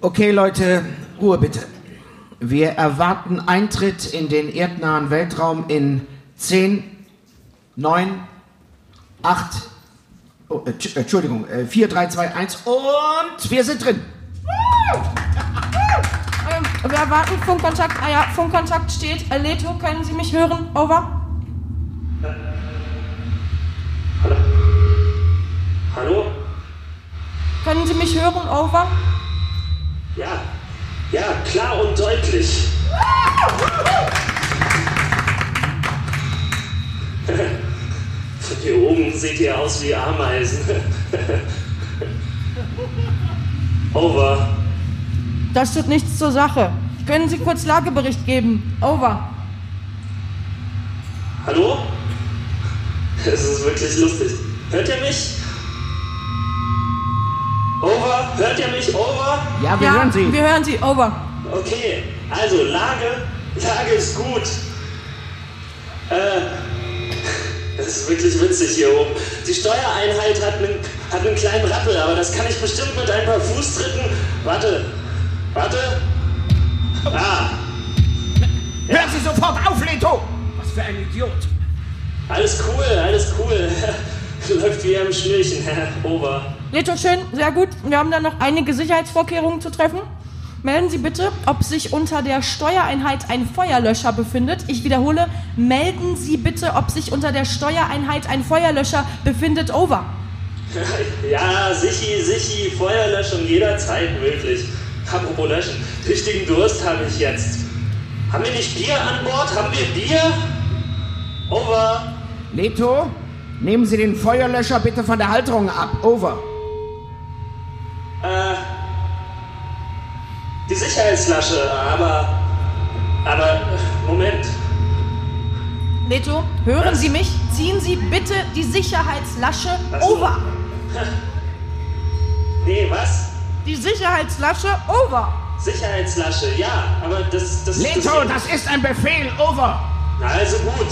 Okay, Leute, Ruhe bitte. Wir erwarten Eintritt in den erdnahen Weltraum in 10, 9, 8, oh, äh, Tsch- Entschuldigung, äh, 4, 3, 2, 1 und wir sind drin. Ähm, wir erwarten Funkkontakt. Ah ja, Funkkontakt steht. Leto, können Sie mich hören? Over. Hallo? Können Sie mich hören? Over. Ja. Ja, klar und deutlich. Von hier oben seht ihr aus wie Ameisen. Over. Das tut nichts zur Sache. Können Sie kurz Lagebericht geben? Over. Hallo? Es ist wirklich lustig. Hört ihr mich? Over? Hört ihr mich? Over? Ja, wir ja, hören Sie. wir hören Sie. Over. Okay, also Lage, Lage ist gut. Äh, das ist wirklich witzig hier oben. Die Steuereinheit hat einen, hat einen kleinen Rappel, aber das kann ich bestimmt mit ein paar Fußtritten. Warte, warte. Ah, Hören Sie sofort auf, Leto! Was für ein Idiot. alles cool, alles cool. Läuft wie am Schnürchen, Herr Leto, schön, sehr gut. Wir haben dann noch einige Sicherheitsvorkehrungen zu treffen. Melden Sie bitte, ob sich unter der Steuereinheit ein Feuerlöscher befindet. Ich wiederhole, melden Sie bitte, ob sich unter der Steuereinheit ein Feuerlöscher befindet. Over. Ja, sichi, sichi, Feuerlöschung jederzeit möglich. Apropos löschen, richtigen Durst habe ich jetzt. Haben wir nicht Bier an Bord? Haben wir Bier? Over. Leto, nehmen Sie den Feuerlöscher bitte von der Halterung ab. Over. Äh, die Sicherheitsflasche, aber, aber, Moment. Leto, hören Was? Sie mich? Ziehen Sie bitte die Sicherheitslasche so. over. Nee, was? Die Sicherheitslasche over. Sicherheitsflasche, ja, aber das, das, Leto, das, das ist ein Befehl. Over. Na, also gut.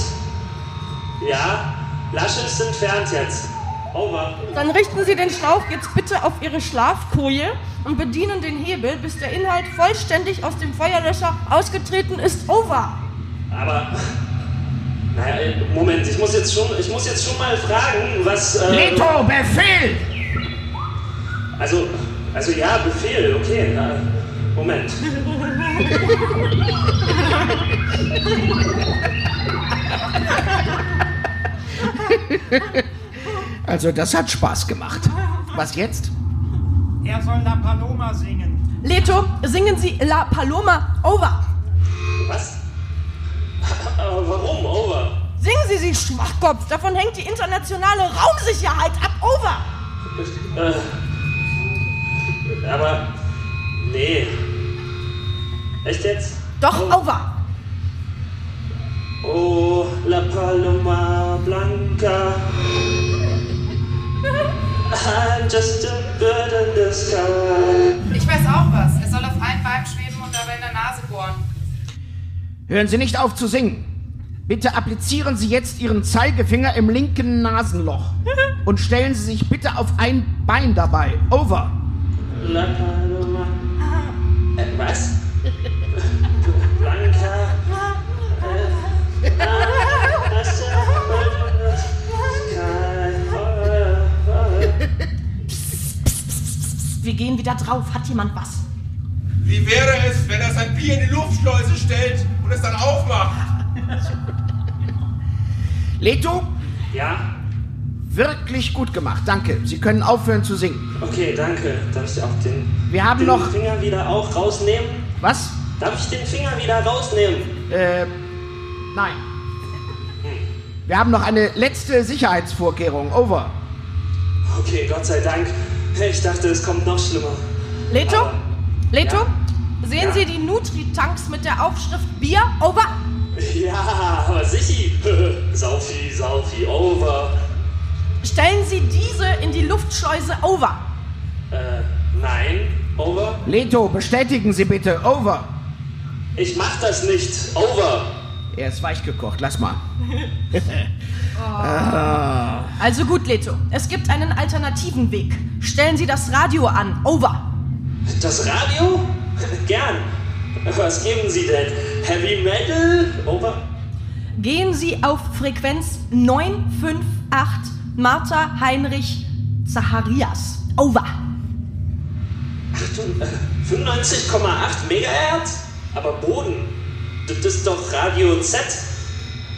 Ja, Lasche ist entfernt jetzt. Over. Dann richten Sie den Schlauch jetzt bitte auf Ihre Schlafkoje und bedienen den Hebel, bis der Inhalt vollständig aus dem Feuerlöscher ausgetreten ist. Over. Aber. Naja, Moment, ich muss jetzt schon, ich muss jetzt schon mal fragen, was. Äh, Leto, Befehl! Also, also ja, Befehl, okay. Na, Moment. Also, das hat Spaß gemacht. Was jetzt? Er soll La Paloma singen. Leto, singen Sie La Paloma. Over. Was? Warum? Over. Singen Sie sie, Schwachkopf. Davon hängt die internationale Raumsicherheit ab. Over. Äh, aber. Nee. Echt jetzt? Doch, over. Oh, La Paloma Blanca. I'm just a bird in the sky. Ich weiß auch was. Er soll auf einem Bein schweben und dabei in der Nase bohren. Hören Sie nicht auf zu singen. Bitte applizieren Sie jetzt Ihren Zeigefinger im linken Nasenloch. Und stellen Sie sich bitte auf ein Bein dabei. Over. Äh, was? Wir gehen wieder drauf. Hat jemand was? Wie wäre es, wenn er sein Bier in die Luftschleuse stellt und es dann aufmacht? Leto, Ja? wirklich gut gemacht. Danke. Sie können aufhören zu singen. Okay, danke. Darf ich auch den, Wir haben den noch. Finger wieder auch rausnehmen? Was? Darf ich den Finger wieder rausnehmen? Äh, nein. Wir haben noch eine letzte Sicherheitsvorkehrung. Over. Okay, Gott sei Dank. Ich dachte, es kommt noch schlimmer. Leto? Aber- Leto? Ja. Sehen Ja. Sie die Nutri-Tanks mit der Aufschrift Bier? Over. Ja, aber sichi. Saufi, Saufi, over. Stellen Sie diese in die Luftschleuse. Over. Äh, nein, over. Leto, bestätigen Sie bitte. Over. Ich mach das nicht. Over. Er ist weich gekocht. Lass mal. Also gut, Leto. Es gibt einen alternativen Weg. Stellen Sie das Radio an. Over. Das Radio? Gern. Was geben Sie denn? Heavy Metal? Over? Gehen Sie auf Frequenz 958 Martha Heinrich Zacharias. Over. Achtung, äh, 95,8 Megahertz? Aber Boden. Das ist doch Radio Z.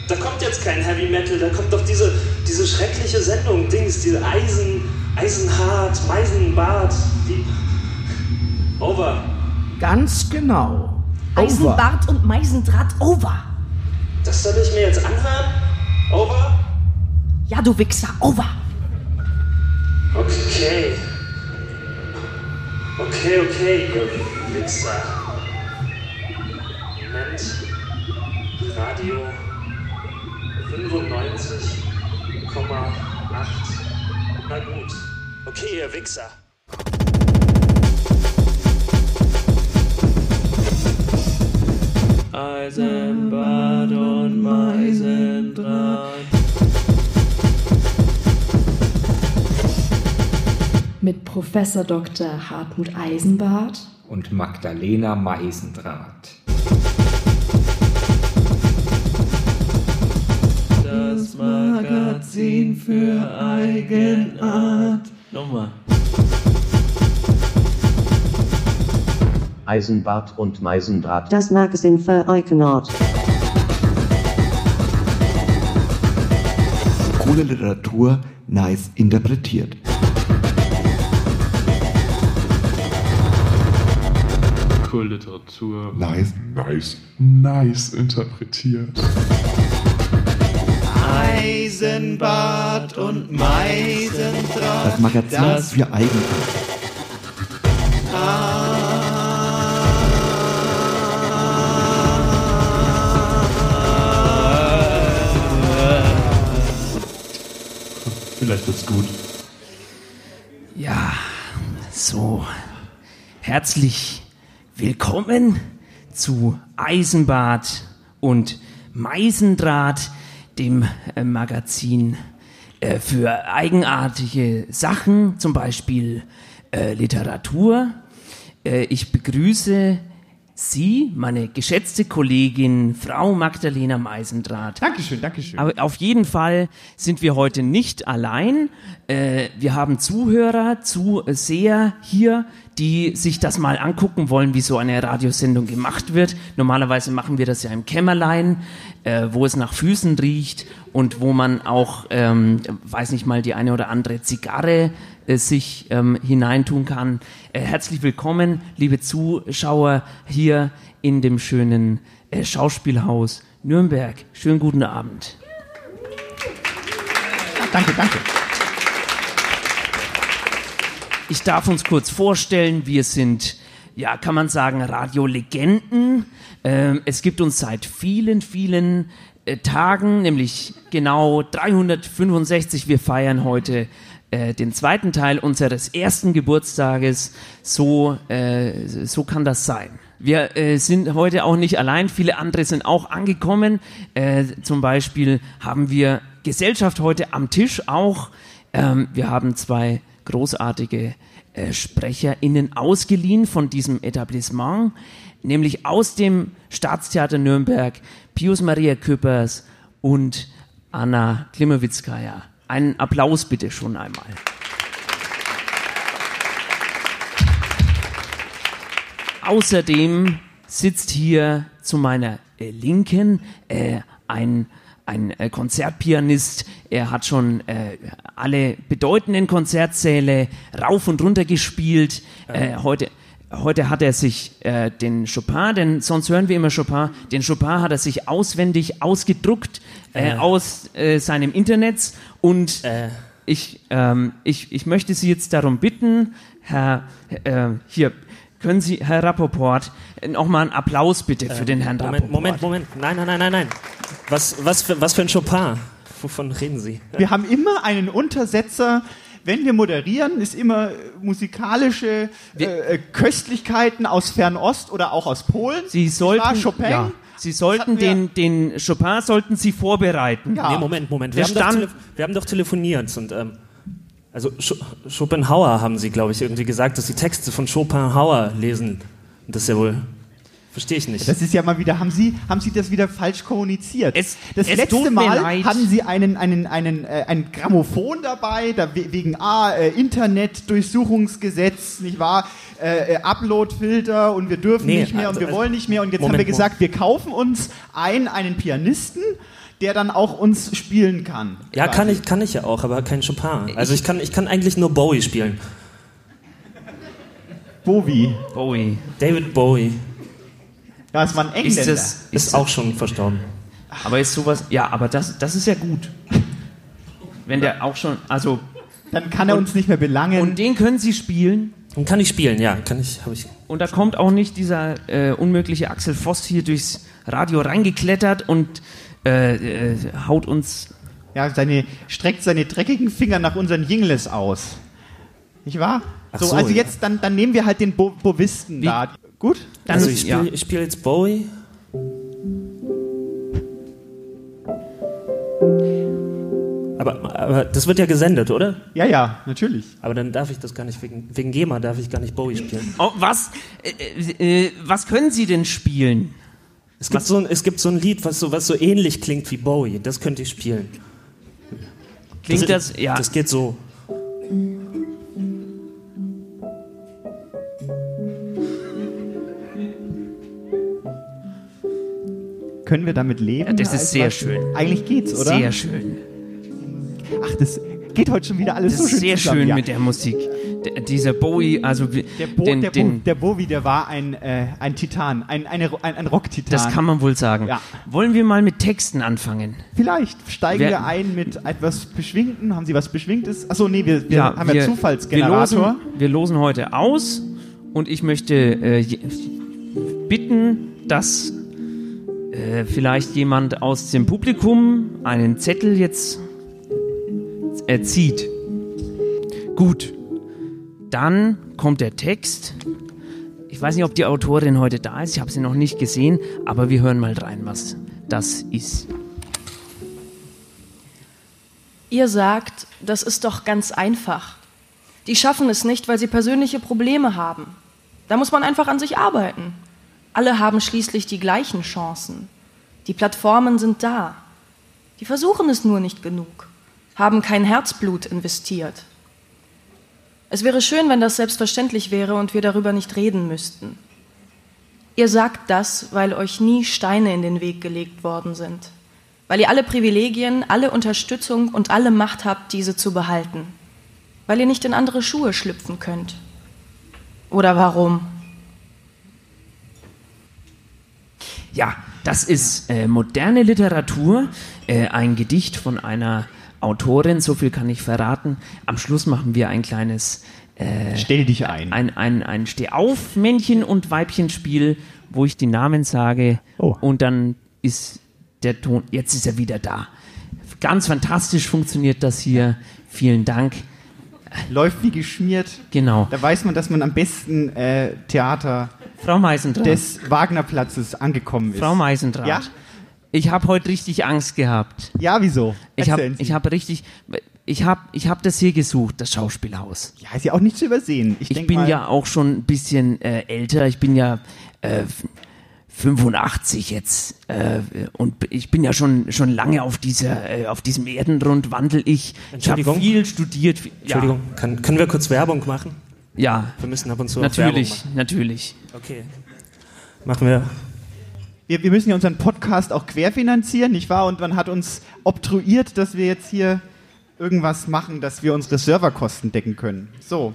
Da kommt jetzt kein Heavy Metal, da kommt doch diese, diese schreckliche Sendung, Dings, diese Eisen, Eisenhart, Meisenbart. Die. Over. Ganz genau. Over. Eisenbart und Meisendraht. Over. Das soll ich mir jetzt anhören? Over? Ja, du Wichser. Over. Okay. Okay, okay, Wichser. Moment. Radio 95,8. Na gut. Okay, ihr Wichser. Eisenbad und Meisendraht. Mit Professor Dr. Hartmut Eisenbart und Magdalena Meisendraht. Das Magazin für Eigenart. Nochmal. Eisenbart und Meisendraht. Das Magazin für Eigenart. Coole Literatur, nice interpretiert. Cool Literatur. Nice, nice, nice interpretiert. Eisenbad und Meisendraht. Das Magazin das für Eigenart. Vielleicht wird's gut. Ja, so. Herzlich willkommen zu Eisenbad und Meisendraht, dem äh, Magazin äh, für eigenartige Sachen, zum Beispiel äh, Literatur. Ich begrüße Sie, meine geschätzte Kollegin Frau Magdalena Meisendraht. Dankeschön, Dankeschön. Aber auf jeden Fall sind wir heute nicht allein. Äh, wir haben Zuhörer, Zuseher hier, die sich das mal angucken wollen, wie so eine Radiosendung gemacht wird. Normalerweise machen wir das ja im Kämmerlein, äh, wo es nach Füßen riecht und wo man auch, ähm, weiß nicht mal, die eine oder andere Zigarre sich ähm, hineintun kann. Äh, herzlich willkommen, liebe Zuschauer, hier in dem schönen äh, Schauspielhaus Nürnberg. Schönen guten Abend. Danke, danke. Ich darf uns kurz vorstellen, wir sind, ja, kann man sagen, Radiolegenden. Ähm, es gibt uns seit vielen, vielen äh, Tagen, nämlich genau 365. Wir feiern heute äh, den zweiten Teil unseres ersten Geburtstages. So, äh, so kann das sein. Wir äh, sind heute auch nicht allein, viele andere sind auch angekommen. Äh, zum Beispiel haben wir Gesellschaft heute am Tisch auch. Ähm, wir haben zwei großartige äh, SprecherInnen ausgeliehen von diesem Etablissement, nämlich aus dem Staatstheater Nürnberg, Pius Maria Küppers und Anna Klimawitzkaya. Einen Applaus bitte schon einmal. Außerdem sitzt hier zu meiner äh, Linken äh, ein ein äh, Konzertpianist. Er hat schon äh, alle bedeutenden Konzertsäle rauf und runter gespielt. Äh, heute, heute hat er sich äh, den Chopin, denn sonst hören wir immer Chopin, den Chopin hat er sich auswendig ausgedruckt äh, Äh. aus äh, seinem Internet und ich, ähm, ich, ich möchte Sie jetzt darum bitten, Herr, äh, hier, können Sie, Herr Rappoport, nochmal einen Applaus bitte für den Herrn Äh, Moment, Rappoport. Moment, Moment. Nein, nein, nein, nein, nein. Was, was, für, was für ein Chopin? Wovon reden Sie? Wir haben immer einen Untersetzer. Wenn wir moderieren, ist immer äh, musikalische äh, äh, Köstlichkeiten aus Fernost oder auch aus Polen. Sie sollten? Chopin. ja, Sie sollten den, den Chopin sollten Sie vorbereiten. Nee, Moment, Moment. Wir haben, doch stand, wir haben doch telefoniert und ähm, Also Sch Schopenhauer haben Sie, glaube ich, irgendwie gesagt, dass Sie Texte von Schopenhauer lesen. Und das ist ja wohl. Verstehe ich nicht. Das ist ja mal wieder, haben Sie, haben Sie das wieder falsch kommuniziert? Es, das es letzte Mal leid. hatten Sie einen, einen, einen, äh, ein Grammophon dabei, da, we- wegen A, äh, Internetdurchsuchungsgesetz, nicht wahr? Äh, äh, Uploadfilter und wir dürfen Nee, nicht mehr und also- wir also- wollen nicht mehr und jetzt Moment, haben wir gesagt, wir kaufen uns ein, einen Pianisten, der dann auch uns spielen kann. Ja, kann ich, kann ich ja auch, aber kein Chopin. Also ich kann, ich kann eigentlich nur Bowie spielen. Bowie. Bowie. David Bowie. Ja, es war ein Engländer. Ist das, Ist auch schon verstorben. aber ist sowas, ja, aber das, das ist ja gut. Wenn der auch schon, also. Dann kann er uns nicht mehr belangen. Und den können Sie spielen. Und kann ich spielen, ja, kann ich, habe ich. Und da kommt auch nicht dieser äh, unmögliche Axel Voss hier durchs Radio reingeklettert und äh, äh, haut uns. Ja, seine, streckt seine dreckigen Finger nach unseren Jingles aus. Nicht wahr? So, so, also ja. jetzt, dann, dann nehmen wir halt den Bo Bovisten da. Gut? Dann also ist- ich spiele ja. ich spiel jetzt Bowie. Aber, aber das wird ja gesendet, oder? Ja, ja, natürlich. Aber dann darf ich das gar nicht, wegen, wegen GEMA darf ich gar nicht Bowie spielen. Oh, was? Äh, äh, was können Sie denn spielen? Es gibt, so ein, es gibt so ein Lied, was so, was so ähnlich klingt wie Bowie. Das könnte ich spielen. Klingt das, ja. Das geht so. Können wir damit leben? Ja, das ist sehr was? schön. Eigentlich geht's, oder? Sehr schön. Ach, das geht heute schon wieder alles Das so ist schön sehr zusammen. schön ja. mit der Musik. D dieser Bowie, also wir- Der, Bo den, der, Bo den, der Bowie, der war ein, äh, ein Titan, ein, eine, ein, ein Rock-Titan. das kann man wohl sagen. Ja. Wollen wir mal mit Texten anfangen? Vielleicht steigen Wer- wir ein mit etwas Beschwingten. Haben Sie was Beschwingtes? Achso, nee, wir, wir haben ja Wir Zufallsgenerator. losen, wir losen heute aus und ich möchte äh, bitten, dass äh, vielleicht jemand aus dem Publikum einen Zettel jetzt äh, zieht. Gut. Dann kommt der Text. Ich weiß nicht, ob die Autorin heute da ist. Ich habe sie noch nicht gesehen, aber wir hören mal rein, was das ist. Ihr sagt, das ist doch ganz einfach. Die schaffen es nicht, weil sie persönliche Probleme haben. Da muss man einfach an sich arbeiten. Alle haben schließlich die gleichen Chancen. Die Plattformen sind da. Die versuchen es nur nicht genug, haben kein Herzblut investiert. Es wäre schön, wenn das selbstverständlich wäre und wir darüber nicht reden müssten. Ihr sagt das, weil euch nie Steine in den Weg gelegt worden sind, weil ihr alle Privilegien, alle Unterstützung und alle Macht habt, diese zu behalten, weil ihr nicht in andere Schuhe schlüpfen könnt. Oder warum? Ja, das ist äh, moderne Literatur, äh, ein Gedicht von einer Autorin, so viel kann ich verraten. Am Schluss machen wir ein kleines äh, Stell dich ein. ein, ein, ein Stehauf-Männchen- und Weibchenspiel, wo ich die Namen sage Oh. und dann ist der Ton, jetzt ist er wieder da. Ganz fantastisch funktioniert das hier. Vielen Dank. Läuft wie geschmiert. Genau. Da weiß man, dass man am besten äh, Theater Frau Meisendrath. des Wagnerplatzes angekommen ist. Frau Meisendrath. Ja? Ich habe heute richtig Angst gehabt. Ja, wieso? Ich habe ich hab richtig, ich habe ich hab das hier gesucht, das Schauspielhaus. Ja, ist ja auch nicht zu übersehen. Ich, Ich bin mal, ja auch schon ein bisschen äh, älter, ich bin ja äh, 85 jetzt äh, und ich bin ja schon schon lange auf dieser äh, auf diesem Erdenrund wandel ich. Ich habe Entschuldigung? viel studiert. Ja. Entschuldigung, kann, können wir kurz Werbung machen? Ja, Wir müssen ab und zu natürlich, natürlich. Okay. Machen wir. wir, wir müssen ja unseren Podcast auch querfinanzieren, nicht wahr? Und man hat uns obtruiert, dass wir jetzt hier irgendwas machen, dass wir unsere Serverkosten decken können. So.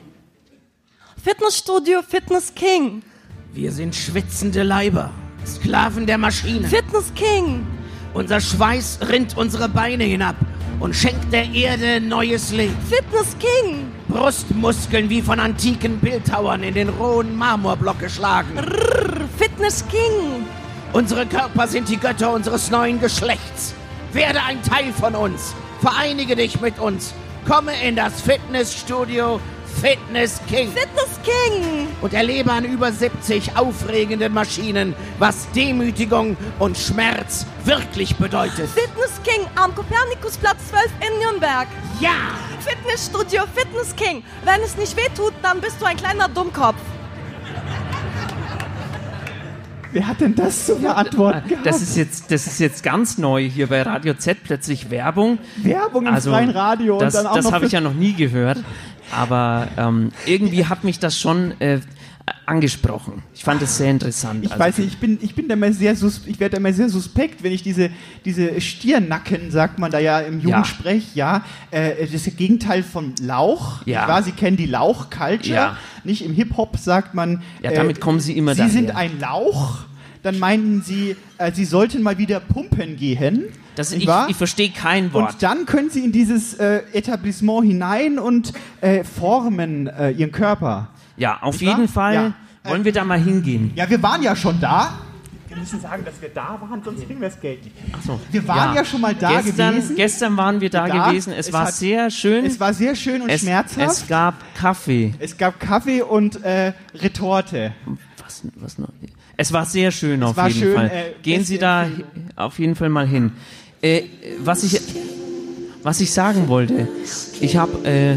Fitnessstudio Fitness King. Wir sind schwitzende Leiber, Sklaven der Maschine. Fitness King. Unser Schweiß rinnt unsere Beine hinab und schenkt der Erde neues Leben. Fitness King. Brustmuskeln wie von antiken Bildhauern in den rohen Marmorblock geschlagen. Rrr, Fitness King. Unsere Körper sind die Götter unseres neuen Geschlechts. Werde ein Teil von uns. Vereinige dich mit uns. Komme in das Fitnessstudio Fitness King. Fitness King. und erlebe an über 70 aufregenden Maschinen, was Demütigung und Schmerz wirklich bedeutet. Fitness King am Kopernikusplatz 12 in Nürnberg. Ja! Fitnessstudio Fitness King. Wenn es nicht wehtut, dann bist du ein kleiner Dummkopf. Wer hat denn das zu beantworten gehabt? Das ist jetzt, das ist jetzt ganz neu hier bei Radio Z plötzlich Werbung. Werbung im freien Radio und das, dann auch Das habe ich ja noch nie gehört. Aber ähm, irgendwie hat mich das schon äh, angesprochen. Ich fand es sehr interessant. Ich Also, weiß nicht, ich bin, ich bin da immer sehr sus ich werde da immer sehr suspekt, wenn ich diese, diese Stirnacken, sagt man da ja im Ja. Jugendsprech, ja, äh, das ist das Gegenteil von Lauch. Ja. Ich weiß, Sie kennen die Lauch-Culture. Ja. Nicht im Hip-Hop sagt man. Ja, damit kommen Sie immer Sie daher. sind ein Lauch. Dann meinten Sie, äh, Sie sollten mal wieder pumpen gehen. Das, ich, wahr? ich verstehe kein Wort. Und dann können Sie in dieses äh, Etablissement hinein und äh, formen äh, Ihren Körper. ja, auf Nicht wahr? jeden Fall Ja. wollen wir da mal hingehen. Ja, wir waren ja schon da. Wir müssen sagen, dass wir da waren, sonst kriegen wir das Geld nicht. Ach so. Wir waren ja, schon mal da gestern, gewesen. Gestern waren wir da, Da. gewesen. Es, Es war hat- sehr schön. Es war sehr schön und es, schmerzhaft. Es gab Kaffee. Es gab Kaffee und äh, Retorte. Was, was noch? Es war sehr schön auf war jeden schön, Fall. äh, Gehen Sie da auf jeden Fall mal hin. Äh, was ich was ich sagen wollte, ich habe äh,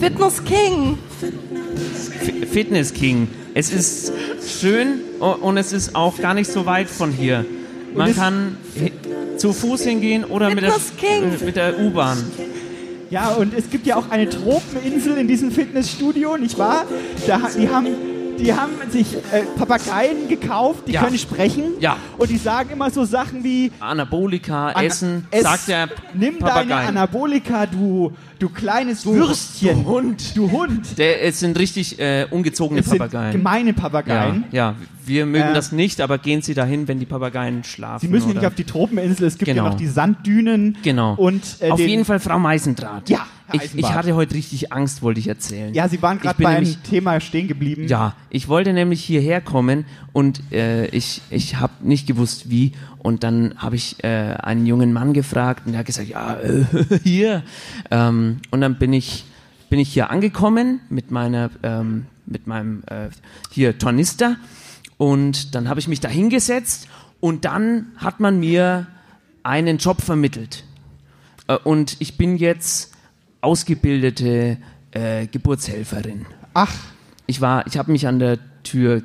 Fitness King. Fi- Fitness King. Es ist schön und es ist auch gar nicht so weit von hier. Man kann zu Fuß hingehen oder mit der, Fitness King. äh, mit der U-Bahn. Ja, und es gibt ja auch eine Tropeninsel in diesem Fitnessstudio, nicht wahr? Da, die haben, die haben sich äh, Papageien gekauft, die Ja. können sprechen. Ja. Und die sagen immer so Sachen wie, Anabolika, Ana- Essen, es- sagt der nimm Papagei. deine Anabolika, du, du kleines Würstchen. du Hund. Du Hund. Der, es sind richtig äh, ungezogene Es sind Papageien. gemeine Papageien. Ja, ja, wir mögen Äh, das nicht, aber gehen Sie dahin, wenn die Papageien schlafen. Sie müssen oder? nicht auf die Tropeninsel, es gibt Genau. ja noch die Sanddünen. Genau. Und, äh, auf den- jeden Fall Frau Meisendraht. Ja, Ich, ich hatte heute richtig Angst, wollte ich erzählen. Ja, Sie waren gerade bei einem Thema stehen geblieben. Ja, ich wollte nämlich hierher kommen und äh, ich, ich habe nicht gewusst wie. Und dann habe ich äh, einen jungen Mann gefragt und der hat gesagt, ja, äh, hier. Ähm, und dann bin ich, bin ich hier angekommen mit meiner, ähm, mit meinem äh, hier Tornister und dann habe ich mich da hingesetzt und dann hat man mir einen Job vermittelt. Äh, und ich bin jetzt ausgebildete äh, Geburtshelferin. Ach. Ich war, ich habe mich an der Tür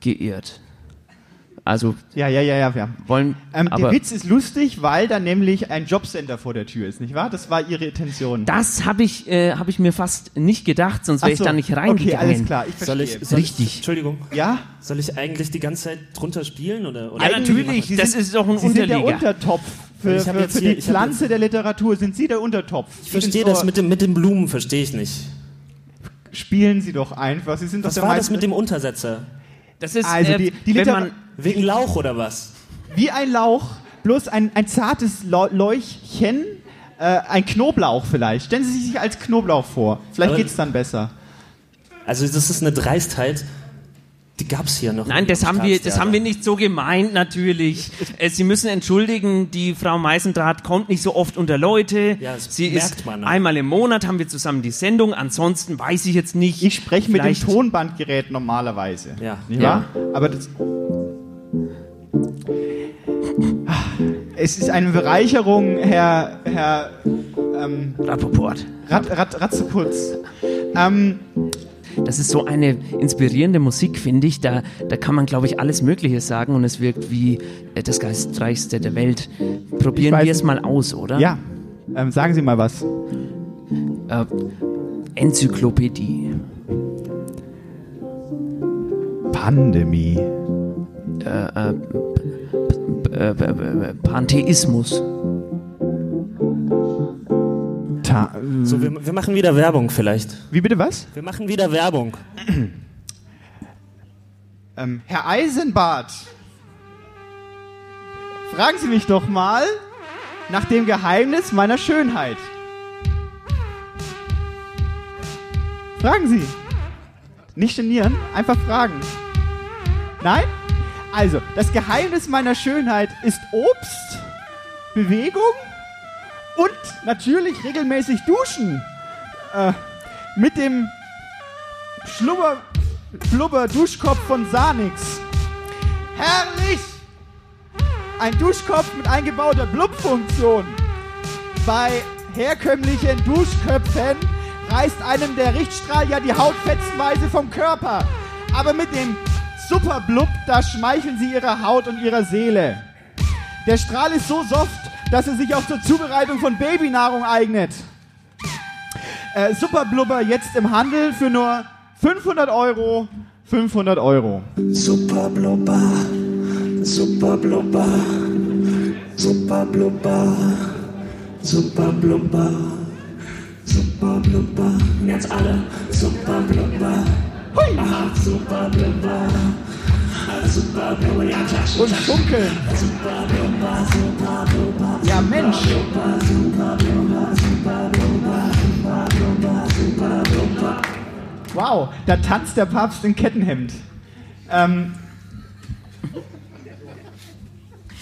geirrt. Also Ja, ja, ja, ja. ja. wollen, Ähm, aber der Witz ist lustig, weil da nämlich ein Jobcenter vor der Tür ist, nicht wahr? Das war Ihre Intention. das habe ich, äh, habe ich mir fast nicht gedacht, sonst wäre Ach ich so, da nicht okay, reingegangen. alles klar, ich Soll ich, verstehe. soll Richtig. Ich, Entschuldigung. Ja? Soll ich eigentlich die ganze Zeit drunter spielen? Oder, oder Ja, natürlich. Das sind- ist doch ein Sie sind der Unterlieger. Untertopf. Für, Ich hab für, jetzt für hier- die ich hab Pflanze der Literatur sind Sie der Untertopf. Ich verstehe das mit, dem, mit den Blumen, verstehe ich nicht. Spielen Sie doch einfach. Sie sind doch Was der war das mit dem Untersetzer? Das ist, Also äh, die- die wenn man, Wegen Lauch oder was? Wie ein Lauch, bloß ein, ein zartes Leuchchen, äh, ein Knoblauch vielleicht. Stellen Sie sich als Knoblauch vor. Vielleicht Aber- geht's dann besser. Also das ist eine Dreistheit, die gab es hier noch. Nein, das haben wir, das haben wir nicht so gemeint, natürlich. Äh, Sie müssen entschuldigen, die Frau Meisendraht kommt nicht so oft unter Leute. Ja, das Sie merkt ist man. einmal im Monat haben wir zusammen die Sendung. Ansonsten weiß ich jetzt nicht. Ich spreche mit dem Tonbandgerät normalerweise. Ja. Nicht Ja. wahr? Aber das. Es ist eine Bereicherung, Herr, Herr ähm, Rappaport. Rat, Rat, Ratzeputz. Ähm, Das ist so eine inspirierende Musik, finde ich. Da, da kann man, glaube ich, alles Mögliche sagen und es wirkt wie äh, das Geistreichste der Welt. Probieren wir es mal aus, oder? ja, ähm, sagen Sie mal was. Äh, Enzyklopädie. Pandemie. Äh, äh, Pantheismus. Ta So, wir, wir machen wieder Werbung vielleicht. Wie bitte was? Wir machen wieder Werbung. Ähm, Herr Eisenbart, fragen Sie mich doch mal nach dem Geheimnis meiner Schönheit. Fragen Sie. Nicht genieren, einfach fragen. Nein? Also, das Geheimnis meiner Schönheit ist Obst, Bewegung natürlich regelmäßig duschen. Äh, mit dem Schlubber, Blubber Duschkopf von Sanix. Herrlich! ein Duschkopf mit eingebauter Blub-Funktion. Bei herkömmlichen Duschköpfen reißt einem der Richtstrahl ja die Haut fetzenweise vom Körper. Aber mit dem Superblub, da schmeicheln sie ihrer Haut und ihrer Seele. Der Strahl ist so soft, dass er sich auch zur Zubereitung von Babynahrung eignet. Äh, Superblubber jetzt im Handel für nur 500 Euro. 500 Euro. Superblubber, Superblubber, Superblubber, Superblubber, Superblubber. Jetzt alle Superblubber. Aha, Superblubber. Und Superblubber. Ja, Mensch. Wow, da tanzt der Papst in Kettenhemd. Ähm,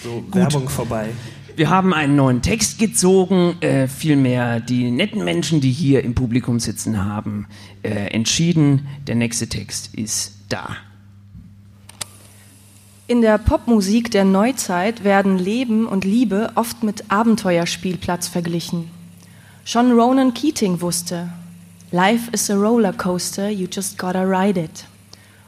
So, Werbung vorbei. Wir haben einen neuen Text gezogen, äh, vielmehr die netten Menschen, die hier im Publikum sitzen, haben äh, entschieden, der nächste Text ist da. In der Popmusik der Neuzeit werden Leben und Liebe oft mit Abenteuerspielplatz verglichen. Schon Ronan Keating wusste, Life is a roller coaster, you just gotta ride it.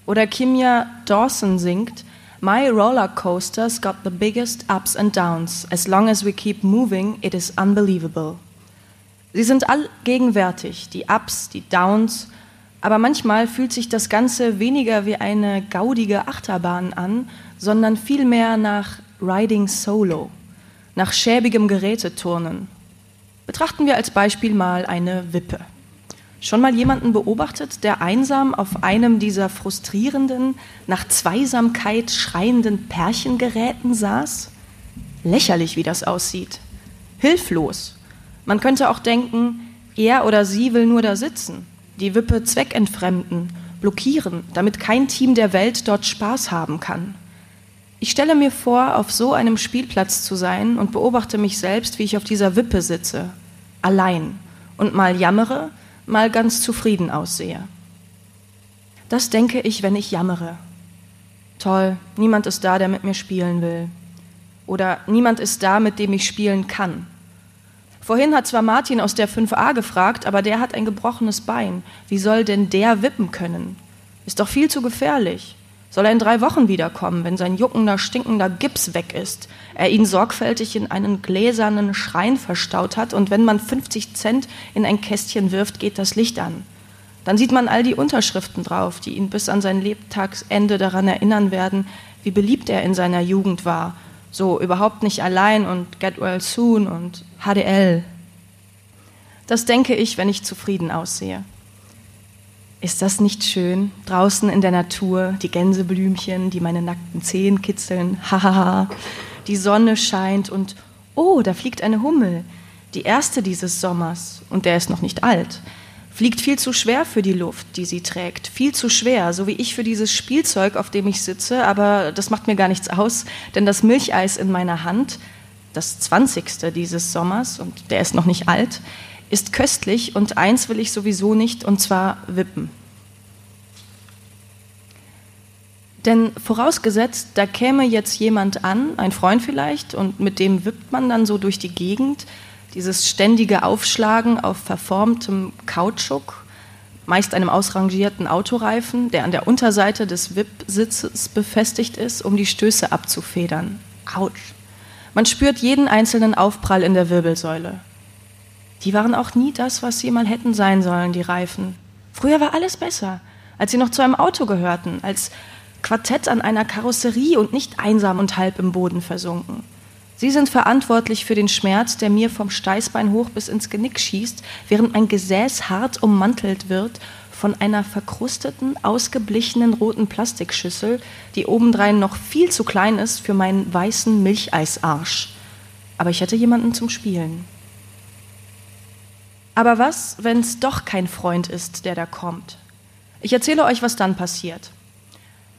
Oder Kimya Dawson singt, My roller coaster's got the biggest ups and downs. As long as we keep moving, it is unbelievable. Sie sind allgegenwärtig, die Ups, die Downs, aber manchmal fühlt sich das Ganze weniger wie eine gaudige Achterbahn an, sondern vielmehr nach Riding Solo, nach schäbigem Geräteturnen. Betrachten wir als Beispiel mal eine Wippe. Schon mal jemanden beobachtet, der einsam auf einem dieser frustrierenden, nach Zweisamkeit schreienden Pärchengeräten saß? Lächerlich, wie das aussieht. Hilflos. Man könnte auch denken, er oder sie will nur da sitzen, die Wippe zweckentfremden, blockieren, damit kein Team der Welt dort Spaß haben kann. Ich stelle mir vor, auf so einem Spielplatz zu sein und beobachte mich selbst, wie ich auf dieser Wippe sitze, allein und mal jammere, mal ganz zufrieden aussehe. Das denke ich, wenn ich jammere. Toll, niemand ist da, der mit mir spielen will. Oder niemand ist da, mit dem ich spielen kann. Vorhin hat zwar Martin aus der 5a gefragt, aber der hat ein gebrochenes Bein. Wie soll denn der wippen können? Ist doch viel zu gefährlich. Soll er in drei Wochen wiederkommen, wenn sein juckender, stinkender Gips weg ist, er ihn sorgfältig in einen gläsernen Schrein verstaut hat und wenn man 50 Cent in ein Kästchen wirft, geht das Licht an. Dann sieht man all die Unterschriften drauf, die ihn bis an sein Lebtagsende daran erinnern werden, wie beliebt er in seiner Jugend war. So überhaupt nicht allein und Get Well Soon und HDL. Das denke ich, wenn ich zufrieden aussehe. Ist das nicht schön? Draußen in der Natur, die Gänseblümchen, die meine nackten Zehen kitzeln. Hahaha. die Sonne scheint und oh, da fliegt eine Hummel. Die erste dieses Sommers. Und der ist noch nicht alt. Fliegt viel zu schwer für die Luft, die sie trägt. Viel zu schwer, so wie ich für dieses Spielzeug, auf dem ich sitze. Aber das macht mir gar nichts aus, denn das Milcheis in meiner Hand, das zwanzigste dieses Sommers, und der ist noch nicht alt, ist köstlich und eins will ich sowieso nicht, und zwar wippen. Denn vorausgesetzt, da käme jetzt jemand an, ein Freund vielleicht, und mit dem wippt man dann so durch die Gegend, dieses ständige Aufschlagen auf verformtem Kautschuk, meist einem ausrangierten Autoreifen, der an der Unterseite des Wippsitzes befestigt ist, um die Stöße abzufedern. Autsch. Man spürt jeden einzelnen Aufprall in der Wirbelsäule. Die waren auch nie das, was sie mal hätten sein sollen, die Reifen. Früher war alles besser, als sie noch zu einem Auto gehörten, als Quartett an einer Karosserie und nicht einsam und halb im Boden versunken. Sie sind verantwortlich für den Schmerz, der mir vom Steißbein hoch bis ins Genick schießt, während mein Gesäß hart ummantelt wird von einer verkrusteten, ausgeblichenen roten Plastikschüssel, die obendrein noch viel zu klein ist für meinen weißen Milcheisarsch. Aber ich hätte jemanden zum Spielen. Aber was, wenn es doch kein Freund ist, der da kommt? Ich erzähle euch, was dann passiert.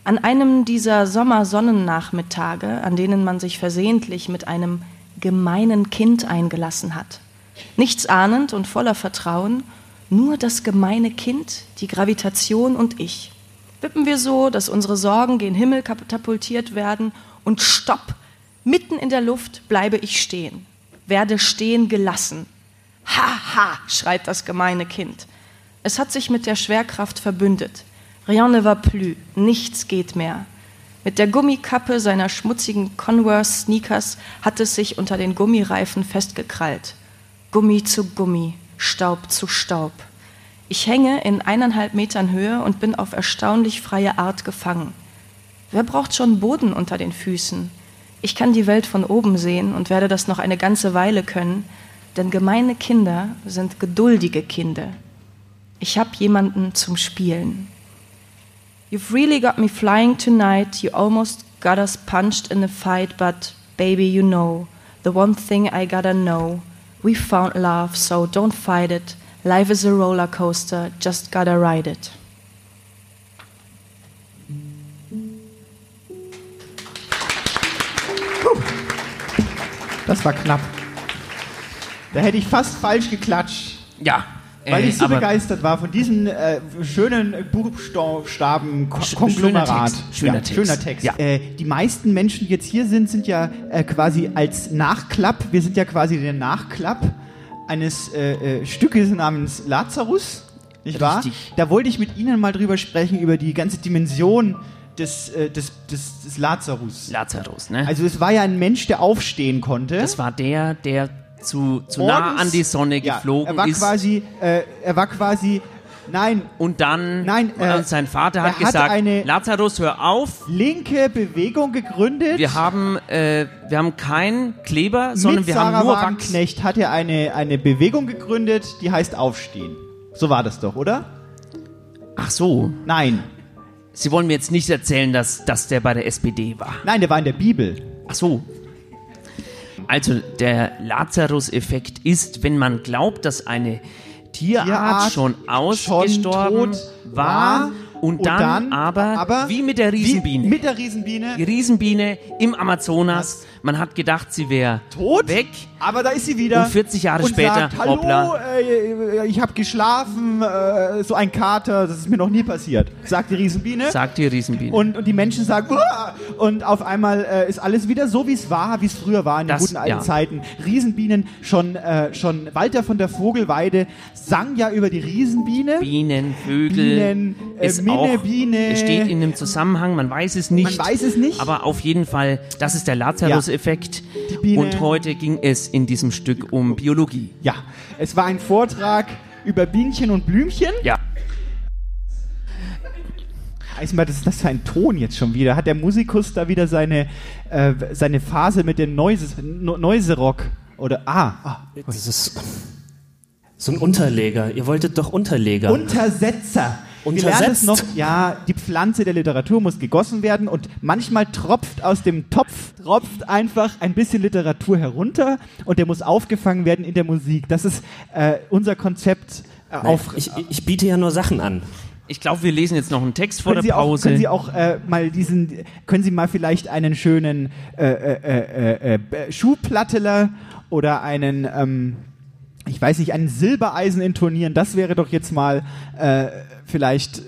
An einem dieser Sommersonnennachmittage, an denen man sich versehentlich mit einem gemeinen Kind eingelassen hat. Nichts ahnend und voller Vertrauen, nur das gemeine Kind, die Gravitation und ich. Wippen wir so, dass unsere Sorgen gen Himmel katapultiert werden und stopp, Mitten in der Luft bleibe ich stehen, werde stehen gelassen. Ha, ha, schreit das gemeine Kind. Es hat sich mit der Schwerkraft verbündet. Rien ne va plus, nichts geht mehr. Mit der Gummikappe seiner schmutzigen Converse-Sneakers hat es sich unter den Gummireifen festgekrallt. Gummi zu Gummi, Staub zu Staub. Ich hänge in eineinhalb Metern Höhe und bin auf erstaunlich freie Art gefangen. Wer braucht schon Boden unter den Füßen? Ich kann die Welt von oben sehen und werde das noch eine ganze Weile können, denn gemeine Kinder sind geduldige Kinder. Ich habe jemanden zum Spielen. You've really got me flying tonight. You almost got us punched in a fight, but baby, you know the one thing I gotta know. We found love, so don't fight it. Life is a roller coaster, just gotta ride it. Das war knapp. Da hätte ich fast falsch geklatscht. Ja. Weil äh, ich so aber begeistert war von diesem äh, schönen Buchstaben-Konglomerat. Schöner Text, schöner ja, Text. Schöner Text. Ja. Äh, die meisten Menschen, die jetzt hier sind, sind ja äh, quasi als Nachklapp, wir sind ja quasi der Nachklapp eines äh, äh, Stückes namens Lazarus, nicht wahr? Richtig. Da wollte ich mit Ihnen mal drüber sprechen, über die ganze Dimension des, des, des, des Lazarus. Lazarus, ne? Also es war ja ein Mensch, der aufstehen konnte. das war der, der zu, zu nah an die Sonne ja, geflogen er war ist. quasi, äh, er war quasi, nein, und dann Nein, äh, und sein Vater hat hat gesagt, Lazarus, hör auf. linke Bewegung gegründet. Wir haben, äh, wir haben keinen Kleber, sondern wir Sarah haben nur Wachs. Wagenknecht hat er eine, eine Bewegung gegründet, die heißt Aufstehen. So war das doch, oder? Ach so. Nein. Sie wollen mir jetzt nicht erzählen, dass, dass der bei der SPD war. Nein, der war in der Bibel. Ach so. Also der Lazarus-Effekt ist, wenn man glaubt, dass eine Tierart, Tierart schon ausgestorben tot war, war und, und dann, dann aber, aber wie mit der Riesenbiene. Mit der Riesenbiene. Die Riesenbiene im Amazonas. Man hat gedacht, sie wäre Tot? weg. Aber da ist sie wieder. Und 40 Jahre und später, sagt, Hallo, hoppla. äh, ich habe geschlafen, äh, so ein Kater, das ist mir noch nie passiert, sagt die Riesenbiene. Sagt die Riesenbiene. Und, und die Menschen sagen, Uah! und auf einmal äh, ist alles wieder so, wie es war, wie es früher war in Das- den guten alten ja. Zeiten. Riesenbienen, schon, äh, schon Walter von der Vogelweide sang ja über die Riesenbiene. Bienen, Vögel. Bienen, äh, ist Minne, auch, Biene. Es steht in einem Zusammenhang, man weiß es nicht. Man weiß es nicht. Aber auf jeden Fall, das ist der Lazarus-Effekt. Biene- Und heute ging es in diesem Stück um Biologie. Ja, es war ein Vortrag über Bienchen und Blümchen. Ja. Eisenbahn, das ist das für ein Ton jetzt schon wieder? Hat der Musikus da wieder seine, äh, seine Phase mit dem Noiserock? Oder, ah, ah. Das ist so ein Unterleger. Ihr wolltet doch Unterleger. Untersetzer. Wir lernen es Untersetzt. noch, ja, die Pflanze der Literatur muss gegossen werden und manchmal tropft aus dem Topf, tropft einfach ein bisschen Literatur herunter und der muss aufgefangen werden in der Musik. Das ist äh, unser Konzept äh, Nein, auf. ich, ich biete ja nur Sachen an. Ich glaube, wir lesen jetzt noch einen Text vor können der Sie auch, Pause. können Sie auch äh, mal diesen, können Sie mal vielleicht einen schönen äh, äh, äh, äh, äh, Schuhplatteler oder einen, ähm, ich weiß nicht, einen Silbereisen intonieren? Das wäre doch jetzt mal äh, vielleicht äh,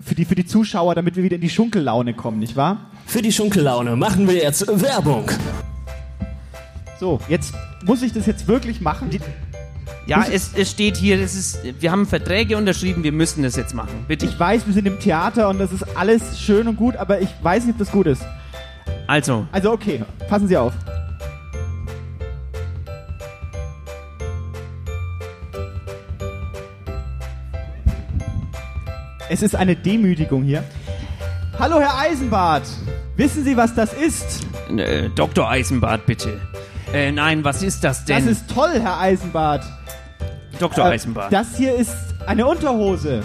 für die, für die Zuschauer, damit wir wieder in die Schunkellaune kommen, nicht wahr? Für die Schunkellaune machen wir jetzt Werbung. So, jetzt muss ich das jetzt wirklich machen. Die, ja, es, es steht hier, es ist, wir haben Verträge unterschrieben, wir müssen das jetzt machen. Bitte. ich weiß, wir sind im Theater und das ist alles schön und gut, aber ich weiß nicht, ob das gut ist. Also, Also okay, passen Sie auf. Es ist eine Demütigung hier. Hallo Herr Eisenbart, wissen Sie, was das ist? äh, Dr. Eisenbart, bitte. Äh, nein, was ist das denn? Das ist toll, Herr Eisenbart. Dr. Äh, Eisenbart. Das hier ist eine Unterhose.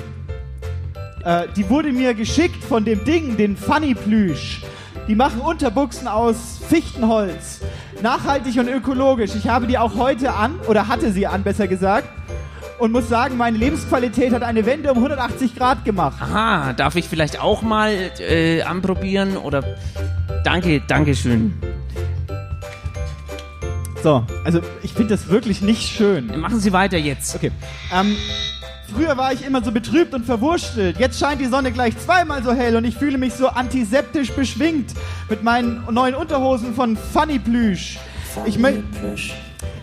Äh, die wurde mir geschickt von dem Ding, den Funny Plüsch. Die machen Unterbuchsen aus Fichtenholz. Nachhaltig und ökologisch. Ich habe die auch heute an, oder hatte sie an, besser gesagt. Und muss sagen, meine Lebensqualität hat eine Wende um 180 Grad gemacht. Aha, darf ich vielleicht auch mal äh, anprobieren oder Danke, danke schön. So, also ich finde das wirklich nicht schön. Machen Sie weiter jetzt. Okay. Ähm, Früher war ich immer so betrübt und verwurstelt. Jetzt scheint die Sonne gleich zweimal so hell und ich fühle mich so antiseptisch beschwingt mit meinen neuen Unterhosen von Funny Plüsch. Ich, mö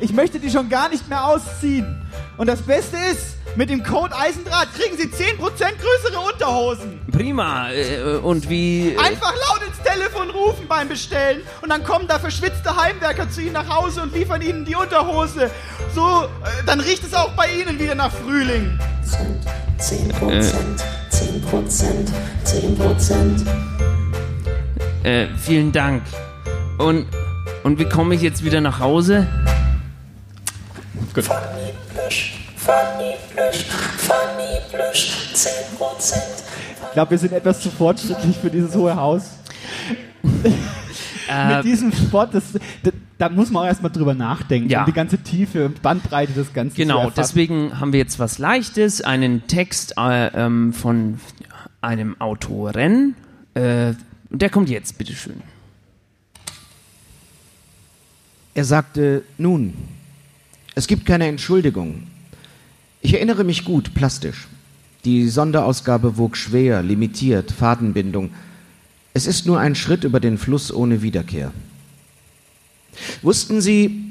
ich möchte die schon gar nicht mehr ausziehen. Und das Beste ist, mit dem Code Eisendraht kriegen Sie 10% größere Unterhosen. Prima. Äh, und wie. Äh, Einfach laut ins Telefon rufen beim Bestellen und dann kommen da verschwitzte Heimwerker zu Ihnen nach Hause und liefern Ihnen die Unterhose. So, äh, dann riecht es auch bei Ihnen wieder nach Frühling. 10 Prozent, 10 Prozent, 10 Prozent. äh, vielen Dank. Und, und wie komme ich jetzt wieder nach Hause? Gut. Funny Plüsch, Funny Plüsch, Funny Plüsch, 10 Prozent. Ich glaube, wir sind etwas zu fortschrittlich für dieses hohe Haus. Äh, Mit diesem Spot, das, da, da muss man auch erstmal drüber nachdenken. Ja. Um die ganze Tiefe und Bandbreite des Ganzen Genau, deswegen haben wir jetzt was Leichtes, einen Text äh, ähm, von einem Autoren. Äh, der kommt jetzt, bitteschön. Er sagte, nun, es gibt keine Entschuldigung. Ich erinnere mich gut, plastisch. Die Sonderausgabe wog schwer, limitiert, Fadenbindung. Es ist nur ein Schritt über den Fluss ohne Wiederkehr. Wussten Sie,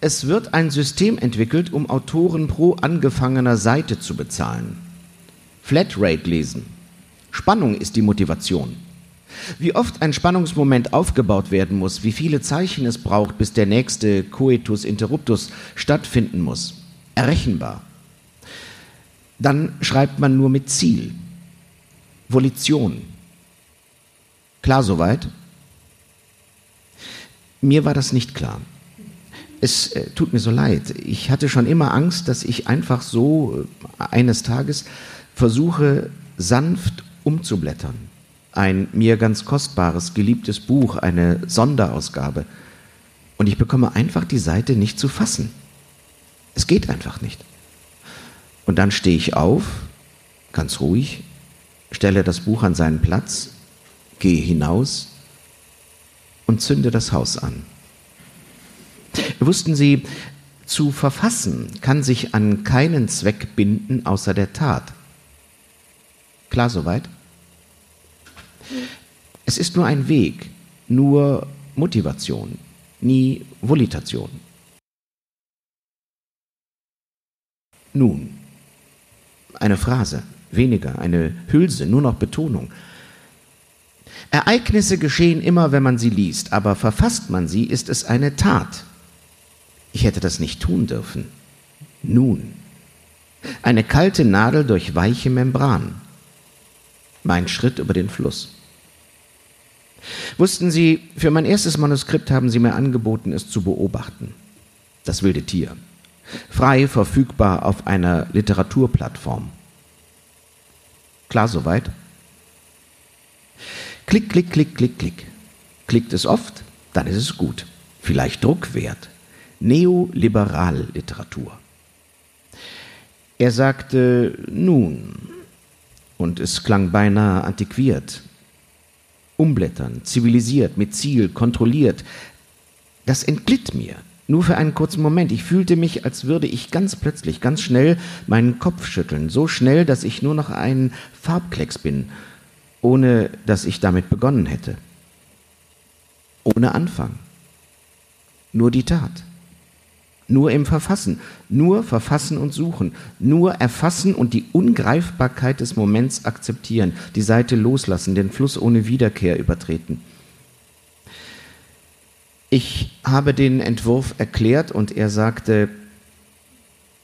es wird ein System entwickelt, um Autoren pro angefangener Seite zu bezahlen. Flatrate lesen. Spannung ist die Motivation. Wie oft ein Spannungsmoment aufgebaut werden muss, wie viele Zeichen es braucht, bis der nächste Coitus interruptus stattfinden muss. Errechenbar. Dann schreibt man nur mit Ziel. Volition. Klar soweit? Mir war das nicht klar. Es äh, tut mir so leid. Ich hatte schon immer Angst, dass ich einfach so äh, eines Tages versuche, sanft umzublättern. Ein mir ganz kostbares, geliebtes Buch, eine Sonderausgabe. Und ich bekomme einfach die Seite nicht zu fassen. Es geht einfach nicht. Und dann stehe ich auf, ganz ruhig, stelle das Buch an seinen Platz, gehe hinaus und zünde das Haus an. Wussten Sie, zu verfassen kann sich an keinen Zweck binden außer der Tat. Klar soweit? Es ist nur ein Weg, nur Motivation, nie Volitation. Nun, eine Phrase, weniger, eine Hülse, nur noch Betonung. Ereignisse geschehen immer, wenn man sie liest, aber verfasst man sie, ist es eine Tat. Ich hätte das nicht tun dürfen. Nun. Eine kalte Nadel durch weiche Membran. Mein Schritt über den Fluss. Wussten Sie, für mein erstes Manuskript haben Sie mir angeboten, es zu beobachten. Das wilde Tier. Frei verfügbar auf einer Literaturplattform. Klar soweit? Klick, klick, klick, klick, klick. Klickt es oft, dann ist es gut. Vielleicht Druckwert. Neoliberalliteratur. Er sagte nun, und es klang beinahe antiquiert. Umblättern, zivilisiert, mit Ziel, kontrolliert. Das entglitt mir. Nur für einen kurzen Moment. Ich fühlte mich, als würde ich ganz plötzlich, ganz schnell meinen Kopf schütteln. So schnell, dass ich nur noch ein Farbklecks bin, ohne dass ich damit begonnen hätte. Ohne Anfang. Nur die Tat. Nur im Verfassen. Nur verfassen und suchen. Nur erfassen und die Ungreifbarkeit des Moments akzeptieren. Die Seite loslassen, den Fluss ohne Wiederkehr übertreten. Ich habe den Entwurf erklärt und er sagte,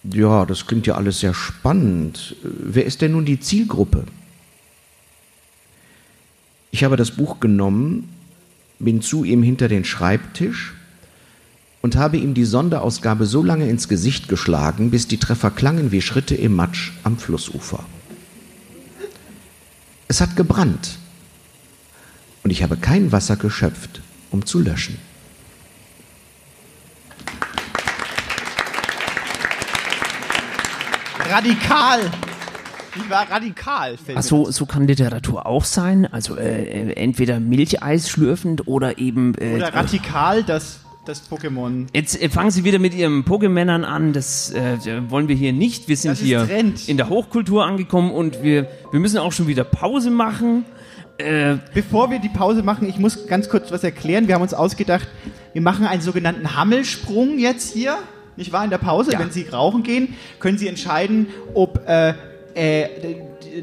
ja, das klingt ja alles sehr spannend. Wer ist denn nun die Zielgruppe? Ich habe das Buch genommen, bin zu ihm hinter den Schreibtisch und habe ihm die Sonderausgabe so lange ins Gesicht geschlagen, bis die Treffer klangen wie Schritte im Matsch am Flussufer. Es hat gebrannt und ich habe kein Wasser geschöpft, um zu löschen. Radikal. Ich war radikal. Ach so, so kann Literatur auch sein. Also äh, äh, entweder Milcheis schlürfend oder eben. Äh, Oder radikal, das das Pokémon. Jetzt äh, fangen Sie wieder mit Ihren Pokémännern an. Das äh, wollen wir hier nicht. Wir sind Das hier Trend. in der Hochkultur angekommen und wir, wir müssen auch schon wieder Pause machen. Äh, Bevor wir die Pause machen, ich muss ganz kurz was erklären. Wir haben uns ausgedacht, wir machen einen sogenannten Hammelsprung jetzt hier. Nicht wahr? In der Pause, Ja. wenn Sie rauchen gehen, können Sie entscheiden, ob äh, äh,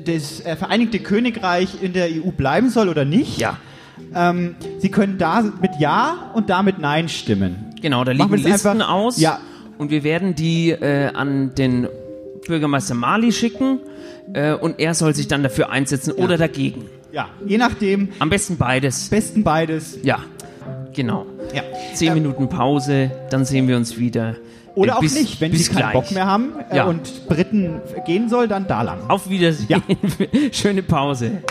das äh, Vereinigte Königreich in der EU bleiben soll oder nicht. Ja. Ähm, Sie können da mit Ja und da mit Nein stimmen. Genau, da liegen Listen einfach- aus. Ja. Und wir werden die äh, an den Bürgermeister Mali schicken. Äh, und er soll sich dann dafür einsetzen oder dagegen. Ja, je nachdem. Am besten beides. Besten beides. Ja, genau. Ja. Zehn Minuten Pause, dann sehen wir uns wieder. Oder Äh, auch bis- nicht, wenn Sie keinen gleich. Bock mehr haben äh, Ja. und Briten gehen soll, dann da lang. Auf Wiedersehen. Schöne Pause.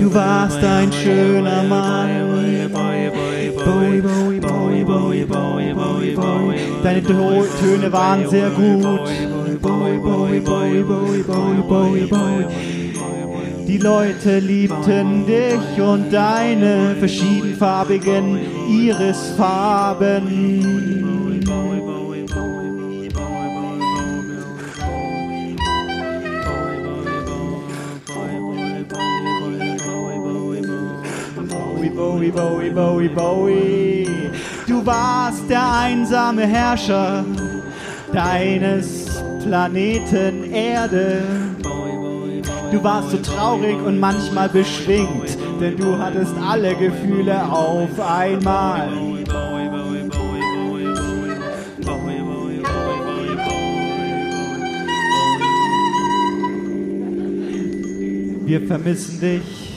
Du warst ein schöner Mann. Deine Töne waren sehr gut. Bowie, Bowie, Bowie, Bowie, Bowie, Bowie, Bowie. Die Leute liebten dich und deine verschiedenfarbigen Irisfarben. Bowie, Bowie, Bowie, Bowie. Du warst der einsame Herrscher deines Planeten Erde. Du warst so traurig und manchmal beschwingt, denn du hattest alle Gefühle auf einmal. Wir vermissen dich.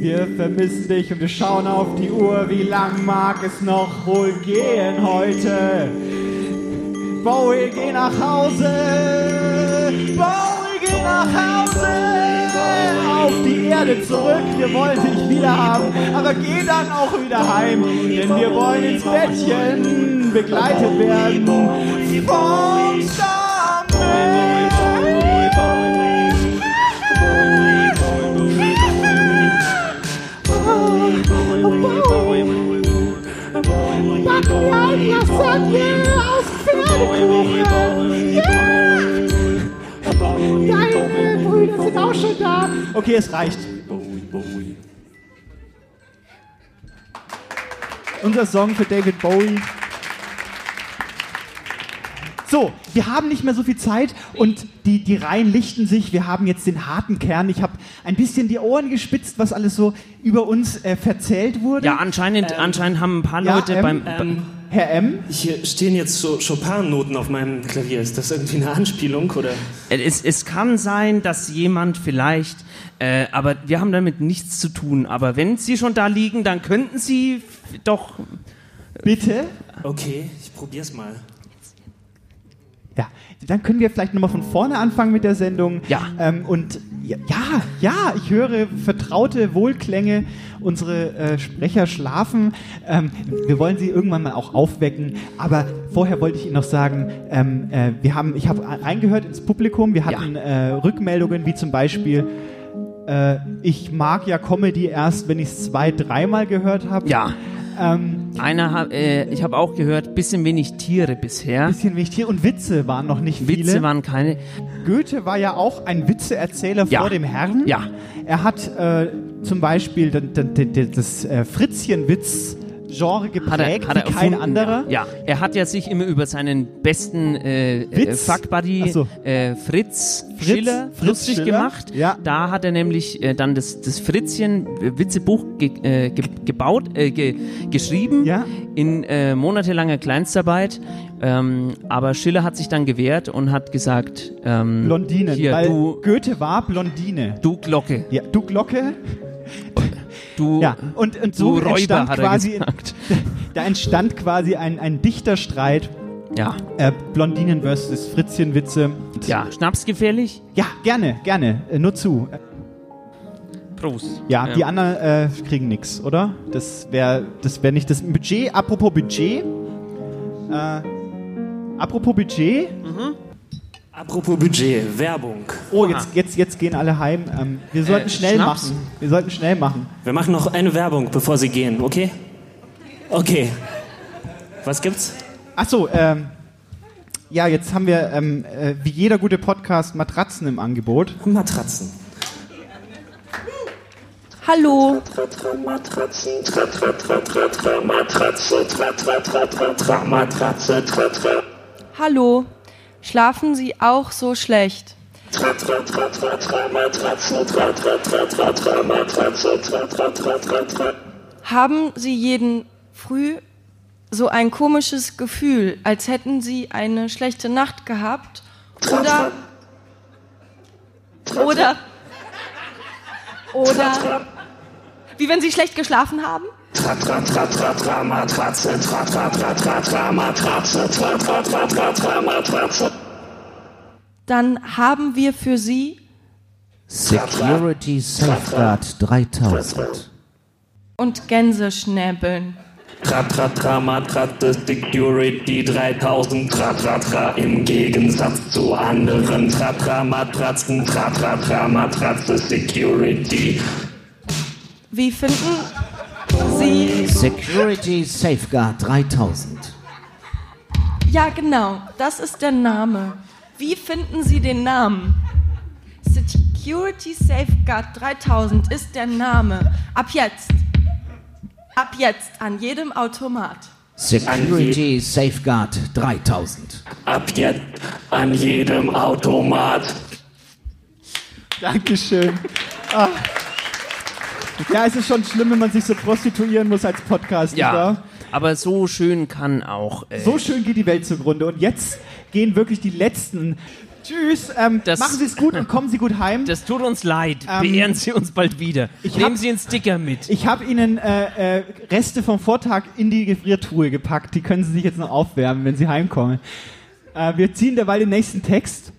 Wir vermissen dich und wir schauen auf die Uhr. Wie lang mag es noch wohl gehen heute? Bowie, geh nach Hause. Bowie, geh nach Hause. Auf die Erde zurück. Wir wollen dich wieder haben. Aber geh dann auch wieder heim. Denn wir wollen ins Bettchen begleitet werden vom Starmilch. Back mir ein Lasagne aus Ja! Deine Brüder sind auch schon da. Okay, es reicht. Unser Song für David Bowie. So, wir haben nicht mehr so viel Zeit und die, die Reihen lichten sich. Wir haben jetzt den harten Kern. Ich habe ein bisschen die Ohren gespitzt, was alles so über uns äh, verzählt wurde. Ja, anscheinend, anscheinend haben ein paar ja, Leute ähm, beim. Ähm, Herr M. Hier stehen jetzt so Chopin-Noten auf meinem Klavier. Ist das irgendwie eine Anspielung oder? Es, es kann sein, dass jemand vielleicht, äh, aber wir haben damit nichts zu tun. Aber wenn Sie schon da liegen, dann könnten Sie doch. Bitte? Okay, ich probier's mal. Ja, dann können wir vielleicht nochmal von vorne anfangen mit der Sendung. Ja. Ähm, und ja, ja, ja, ich höre vertraute Wohlklänge. Unsere äh, Sprecher schlafen. Ähm, wir wollen sie irgendwann mal auch aufwecken. Aber vorher wollte ich Ihnen noch sagen, ähm, äh, wir haben, ich habe reingehört ins Publikum. Wir hatten äh, Rückmeldungen wie zum Beispiel, Äh, ich mag ja Comedy erst, wenn ich es zwei, dreimal gehört habe. Ja. Ähm, Einer, äh, ich habe auch gehört, bisschen wenig Tiere bisher. bisschen wenig Tier und Witze waren noch nicht viele. Witze waren keine. Goethe war ja auch ein Witzeerzähler Ja. vor dem Herrn. Ja. Er hat äh, zum Beispiel d- d- d- das äh, Fritzchenwitz-Genre geprägt Hat er, hat er wie kein anderer. Ja. ja, er hat ja sich immer über seinen besten äh, äh? Fuckbuddy so. äh, Fritz, Fritz- Schiller Fritz lustig Schiller? gemacht. Ja. Da hat er nämlich äh, dann das, das Fritzchen äh, Witzebuch ge, äh, ge, gebaut, äh, ge, geschrieben Ja. in äh, monatelanger Kleinstarbeit. Ähm, aber Schiller hat sich dann gewehrt und hat gesagt, ähm, Blondinen, hier, weil du, Goethe war Blondine. du Glocke, Ja, du Glocke. Du, Ja, und, und so Räuber, entstand hat er quasi, da entstand quasi ein, ein Dichterstreit. Ja. Äh, Blondinen versus Fritzchenwitze. Ja, schnapsgefährlich? Ja, gerne, gerne. Äh, nur zu. Prost. Ja, die anderen äh, kriegen nichts, oder? Das wäre das wär nicht das Budget. Apropos Budget. Äh, apropos Budget. Apropos Budget, Werbung. Oh, jetzt, jetzt, jetzt gehen alle heim. Ähm, wir sollten Äh, schnell Schnaps? machen. Wir sollten schnell machen. Wir machen noch eine Werbung, bevor Sie gehen, okay? Okay. Was gibt's? Achso, ähm, ja, jetzt haben wir, ähm, äh, wie jeder gute Podcast, Matratzen im Angebot. Matratzen. Hallo. Matratzen, tra tra tra tra tra Matratze, tra tra tra tra tra Matratze, tra tra Hallo. Schlafen Sie auch so schlecht? Haben Sie jeden früh so ein komisches Gefühl, als hätten Sie eine schlechte Nacht gehabt? Oder. Oder. Oder. Wie wenn Sie schlecht geschlafen haben? Tra tra tra tra tra Matratze, tra tra tra tra tra Matratze, tra tra tra tra tra Matratze. Dann haben wir für Sie Security Safeguard 3000. und Gänseschnäbeln. Tra tra tra Matratze Security 3000 Tra tra tra im Gegensatz zu anderen Tra tra Matratzen Tra tra tra Matratze Security Wie finden Sie. Security Safeguard 3000. Ja, genau, das ist der Name. Wie finden Sie den Namen? Security Safeguard 3000 ist der Name. Ab jetzt. Ab jetzt an jedem Automat. Security Safeguard 3000. Ab jetzt an jedem Automat Dankeschön. Ah. Ja, es ist schon schlimm, wenn man sich so prostituieren muss als Podcast. Ja, wahr? aber so schön kann auch. Äh, So schön geht die Welt zugrunde. Und jetzt gehen wirklich die letzten. Tschüss, ähm, Das- machen Sie es gut und kommen Sie gut heim. Das tut uns leid. Ähm, Beehren Sie uns bald wieder. ich Nehmen hab- Sie einen Sticker mit. Ich habe Ihnen äh, äh, Reste vom Vortag in die Gefriertruhe gepackt. Die können Sie sich jetzt noch aufwärmen, wenn Sie heimkommen. Äh, wir ziehen derweil den nächsten Text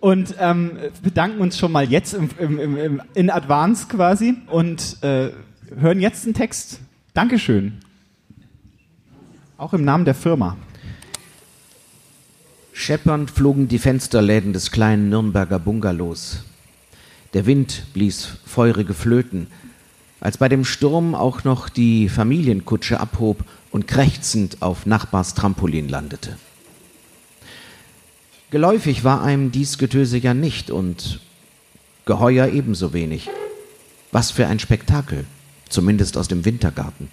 und ähm, bedanken uns schon mal jetzt im, im, im, in Advance quasi und äh, hören jetzt den Text. Dankeschön. Auch im Namen der Firma. Scheppernd flogen die Fensterläden des kleinen Nürnberger Bungalows. Der Wind blies feurige Flöten, als bei dem Sturm auch noch die Familienkutsche abhob und krächzend auf Nachbars Trampolin landete. Geläufig war einem dies Getöse ja nicht und Geheuer ebenso wenig. Was für ein Spektakel, zumindest aus dem Wintergarten.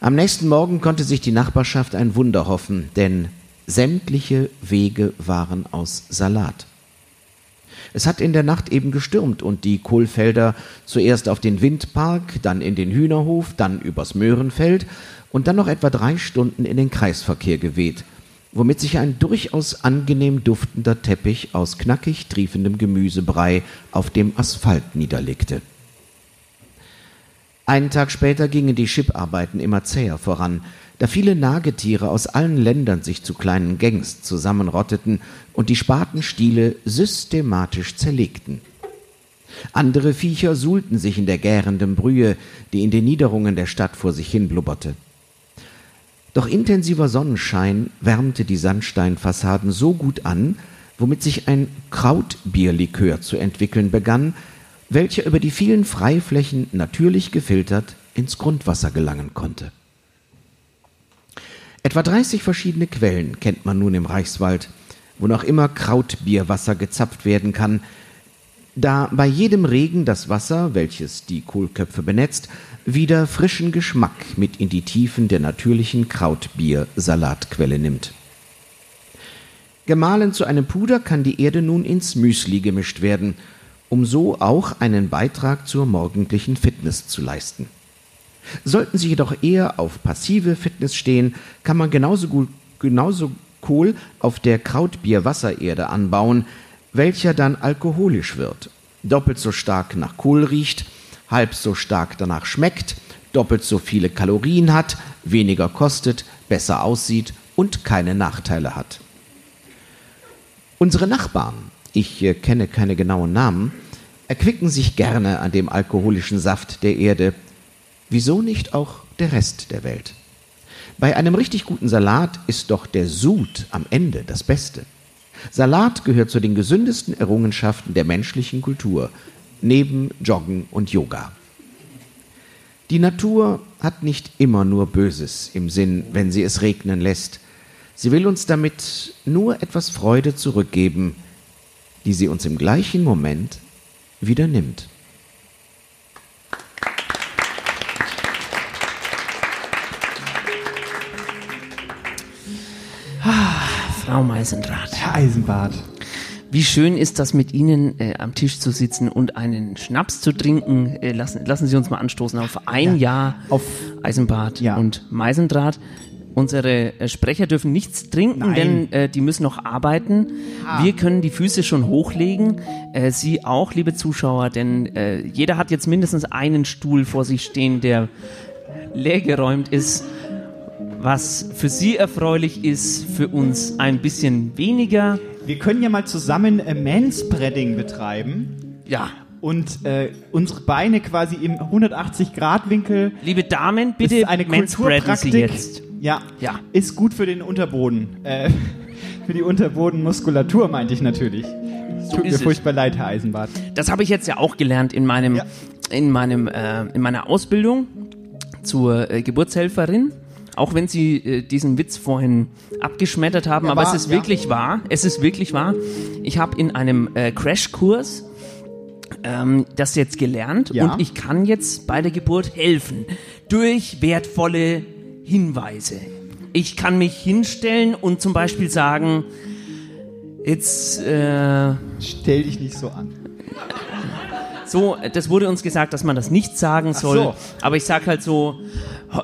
Am nächsten Morgen konnte sich die Nachbarschaft ein Wunder hoffen, denn sämtliche Wege waren aus Salat. Es hat in der Nacht eben gestürmt und die Kohlfelder zuerst auf den Windpark, dann in den Hühnerhof, dann übers Möhrenfeld und dann noch etwa drei Stunden in den Kreisverkehr geweht, womit sich ein durchaus angenehm duftender Teppich aus knackig triefendem Gemüsebrei auf dem Asphalt niederlegte. Einen Tag später gingen die Schiparbeiten immer zäher voran, da viele Nagetiere aus allen Ländern sich zu kleinen Gangs zusammenrotteten und die Spatenstiele systematisch zerlegten. Andere Viecher suhlten sich in der gärenden Brühe, die in den Niederungen der Stadt vor sich hin blubberte. Doch intensiver Sonnenschein wärmte die Sandsteinfassaden so gut an, womit sich ein Krautbierlikör zu entwickeln begann, welcher über die vielen Freiflächen natürlich gefiltert ins Grundwasser gelangen konnte. Etwa 30 verschiedene Quellen kennt man nun im Reichswald, wo noch immer Krautbierwasser gezapft werden kann, da bei jedem Regen das Wasser, welches die Kohlköpfe benetzt, wieder frischen Geschmack mit in die Tiefen der natürlichen Krautbier-Salatquelle nimmt. Gemahlen zu einem Puder kann die Erde nun ins Müsli gemischt werden, um so auch einen Beitrag zur morgendlichen Fitness zu leisten. Sollten Sie jedoch eher auf passive Fitness stehen, kann man genauso, gut, genauso Kohl auf der Krautbier-Wassererde anbauen, welcher dann alkoholisch wird, doppelt so stark nach Kohl riecht, halb so stark danach schmeckt, doppelt so viele Kalorien hat, weniger kostet, besser aussieht und keine Nachteile hat. Unsere Nachbarn, ich äh, kenne keine genauen Namen, erquicken sich gerne an dem alkoholischen Saft der Erde. Wieso nicht auch der Rest der Welt? Bei einem richtig guten Salat ist doch der Sud am Ende das Beste. Salat gehört zu den gesündesten Errungenschaften der menschlichen Kultur, neben Joggen und Yoga. Die Natur hat nicht immer nur Böses im Sinn, wenn sie es regnen lässt. Sie will uns damit nur etwas Freude zurückgeben, die sie uns im gleichen Moment wieder nimmt. Frau Meisendrath. Herr Eisenbart. Wie schön ist das, mit Ihnen äh, am Tisch zu sitzen und einen Schnaps zu trinken. Äh, lassen, lassen Sie uns mal anstoßen auf ein Ja. Jahr Auf- Eisenbart Ja. und Meisendraht. Unsere äh, Sprecher dürfen nichts trinken, Nein. denn äh, die müssen noch arbeiten. Ah. Wir können die Füße schon hochlegen. Äh, Sie auch, liebe Zuschauer, denn äh, jeder hat jetzt mindestens einen Stuhl vor sich stehen, der leergeräumt ist. Was für Sie erfreulich ist, für uns ein bisschen weniger. Wir können ja mal zusammen äh, Manspreading betreiben. Ja. Und äh, unsere Beine quasi im 180-Grad-Winkel. Liebe Damen, bitte ist eine manspreaden. Sie jetzt. Ja, Ja. ist gut für den Unterboden. Äh, für die Unterbodenmuskulatur meinte ich natürlich. So Tut mir es. furchtbar leid, Herr Eisenbart. Das habe ich jetzt ja auch gelernt in meinem, in meinem, äh, in meiner Ausbildung zur äh, Geburtshelferin. Auch wenn Sie äh, diesen Witz vorhin abgeschmettert haben, Ja, aber wahr, es ist ja. wirklich wahr. Es ist wirklich wahr. Ich habe in einem äh, Crashkurs ähm, das jetzt gelernt Ja. und ich kann jetzt bei der Geburt helfen durch wertvolle Hinweise. Ich kann mich hinstellen und zum Beispiel sagen, jetzt äh, Stell dich nicht so an. so, das wurde uns gesagt, dass man das nicht sagen soll. so. Aber ich sag halt so,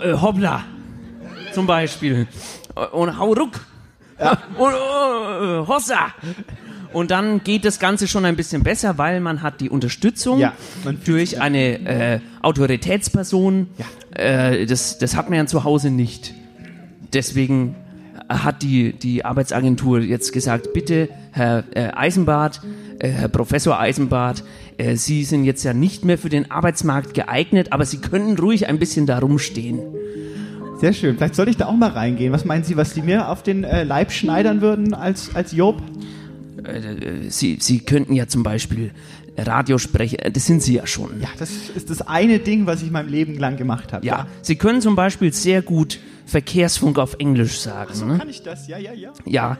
äh, hoppla, zum Beispiel. Und hau ruck. Und äh, hossa. Und dann geht das Ganze schon ein bisschen besser, weil man hat die Unterstützung Ja, durch eine äh, Autoritätsperson. Äh, das, das hat man ja zu Hause nicht. Deswegen hat die, die Arbeitsagentur jetzt gesagt, bitte, Herr äh, Eisenbart, äh, Herr Professor Eisenbart, äh, Sie sind jetzt ja nicht mehr für den Arbeitsmarkt geeignet, aber Sie können ruhig ein bisschen da rumstehen. Sehr schön. Vielleicht sollte ich da auch mal reingehen. Was meinen Sie, was die mir auf den äh, Leib schneidern würden als, als Job? Äh, Sie, Sie könnten ja zum Beispiel Radiosprecher, äh, das sind Sie ja schon. Ja, das ist das eine Ding, was ich mein Leben lang gemacht habe. Ja, Sie können zum Beispiel sehr gut Verkehrsfunk auf Englisch sagen. So ne? kann ich das, ja, ja, ja. Ja,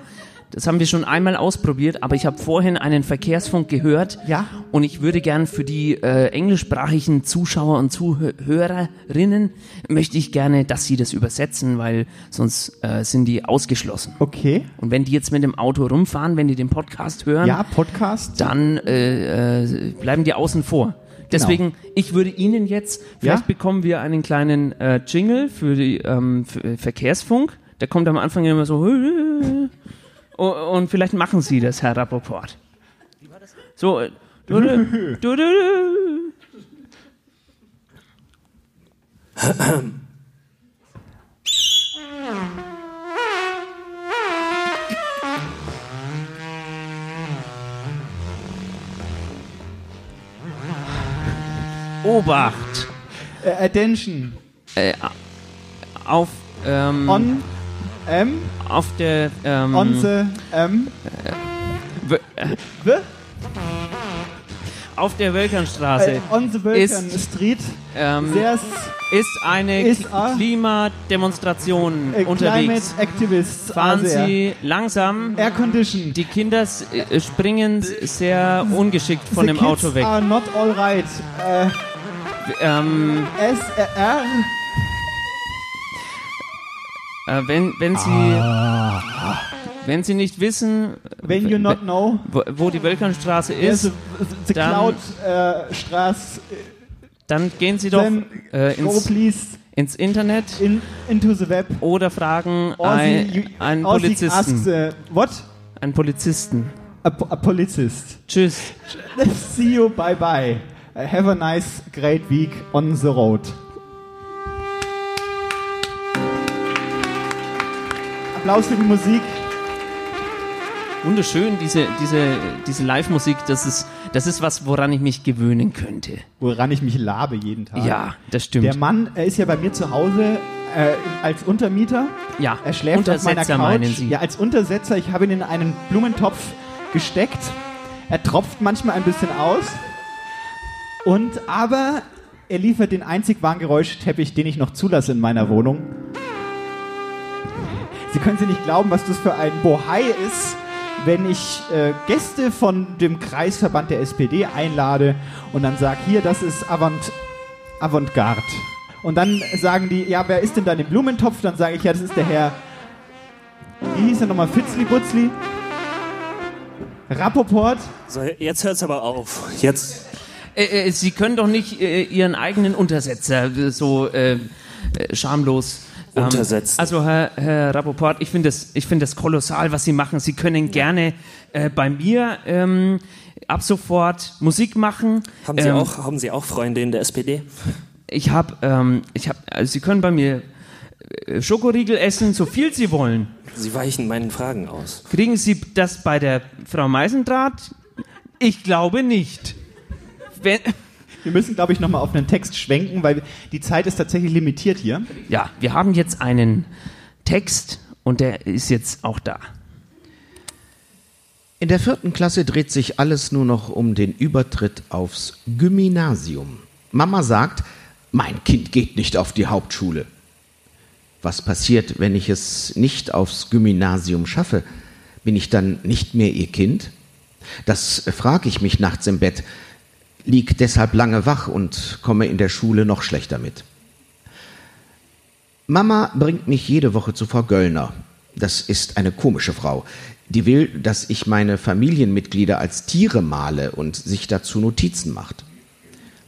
das haben wir schon einmal ausprobiert, aber ich habe vorhin einen Verkehrsfunk gehört. Ja. Und ich würde gern für die äh, englischsprachigen Zuschauer und Zuhörerinnen möchte ich gerne, dass sie das übersetzen, weil sonst äh, sind die ausgeschlossen. Okay. Und wenn die jetzt mit dem Auto rumfahren, wenn die den Podcast hören, Ja, Podcast. dann äh, äh, bleiben die außen vor. Deswegen, ich würde Ihnen jetzt, vielleicht Ja? bekommen wir einen kleinen äh, Jingle für die ähm, für, äh, Verkehrsfunk. Der kommt am Anfang immer so und, vielleicht machen Sie das, Herr Rappaport. So, äh, du, du, du, du. Obacht! Äh, attention. Äh, auf ähm, On. M. auf der ähm, On the. M. W äh, auf der Wölkernstraße Äh, on the Vulcan ist, Street. ähm, ist eine is K- a- Klimademonstration äh, unterwegs. Activists Fahren there. Sie langsam. Air Condition. Die Kinder s- äh, springen sehr ungeschickt von the dem kids Auto weg. are not all right. Äh, Ähm, SR. äh, wenn, wenn Sie Ah. wenn Sie nicht wissen, When you not know. wo, wo die Wölkernstraße There's ist, a- the dann- Cloud äh, Straße. dann gehen Sie doch äh, ins, ins Internet in, into the web. oder fragen ein, the- you- einen the Polizisten. asks, äh, what? Einen Polizisten. A, a Polizist. Tschüss. See you, bye bye. Have a nice, great week on the road. Applaus für die Musik. Wunderschön, diese, diese, diese Live-Musik, das ist, das ist was, woran ich mich gewöhnen könnte. Woran ich mich labe jeden Tag. Ja, das stimmt. Der Mann er ist ja bei mir zu Hause äh, als Untermieter. Ja, Er schläft auf meiner Couch. Ja, als Untersetzer. Ich habe ihn in einen Blumentopf gesteckt. Er tropft manchmal ein bisschen aus. Und aber er liefert den einzig wahren Geräuschteppich, den ich noch zulasse in meiner Wohnung. Sie können sich nicht glauben, was das für ein Bohai ist, wenn ich äh, Gäste von dem Kreisverband der SPD einlade und dann sage, hier, das ist Avant Avantgarde. Und dann sagen die, ja, wer ist denn da in dem Blumentopf? Dann sage ich, ja, das ist der Herr, wie hieß er nochmal, Fitzli Butzli? Rappoport? So, jetzt hört's aber auf. Jetzt. Äh, äh, Sie können doch nicht äh, Ihren eigenen Untersetzer äh, so äh, äh, schamlos ähm, Untersetzen. Also Herr, Herr Rappoport, ich finde das, ich finde das kolossal, was Sie machen. Sie können gerne äh, bei mir ähm, ab sofort Musik machen. Haben Sie, Ähm, auch, haben Sie auch Freunde in der SPD? Ich habe, ähm, ich habe, also Sie können bei mir äh, Schokoriegel essen, so viel Sie wollen. Sie weichen meinen Fragen aus. Kriegen Sie das bei der Frau Meisendraht? Ich glaube nicht. Wenn, Wir müssen, glaube ich, nochmal auf einen Text schwenken, weil die Zeit ist tatsächlich limitiert hier. ja, wir haben jetzt einen Text und der ist jetzt auch da. In der vierten Klasse dreht sich alles nur noch um den Übertritt aufs Gymnasium. Mama sagt, mein Kind geht nicht auf die Hauptschule. Was passiert, wenn ich es nicht aufs Gymnasium schaffe? Bin ich dann nicht mehr ihr Kind? Das frage ich mich nachts im Bett, lieg deshalb lange wach und komme in der Schule noch schlechter mit. Mama bringt mich jede Woche zu Frau Göllner. Das ist eine komische Frau. Die will, dass ich meine Familienmitglieder als Tiere male und sich dazu Notizen macht.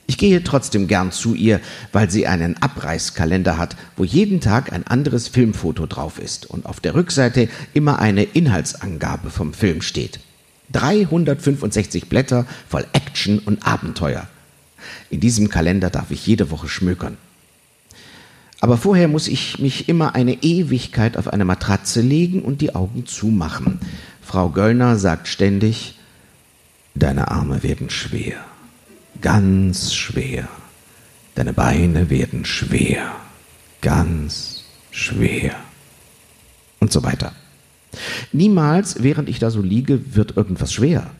Ich gehe trotzdem gern zu ihr, weil sie einen Abreißkalender hat, wo jeden Tag ein anderes Filmfoto drauf ist und auf der Rückseite immer eine Inhaltsangabe vom Film steht. 365 Blätter voll Action und Abenteuer. In diesem Kalender darf ich jede Woche schmökern. Aber vorher muss ich mich immer eine Ewigkeit auf eine Matratze legen und die Augen zumachen. Frau Göllner sagt ständig, deine Arme werden schwer, ganz schwer. Deine Beine werden schwer, ganz schwer. Und so weiter. Niemals, während ich da so liege, wird irgendwas schwer.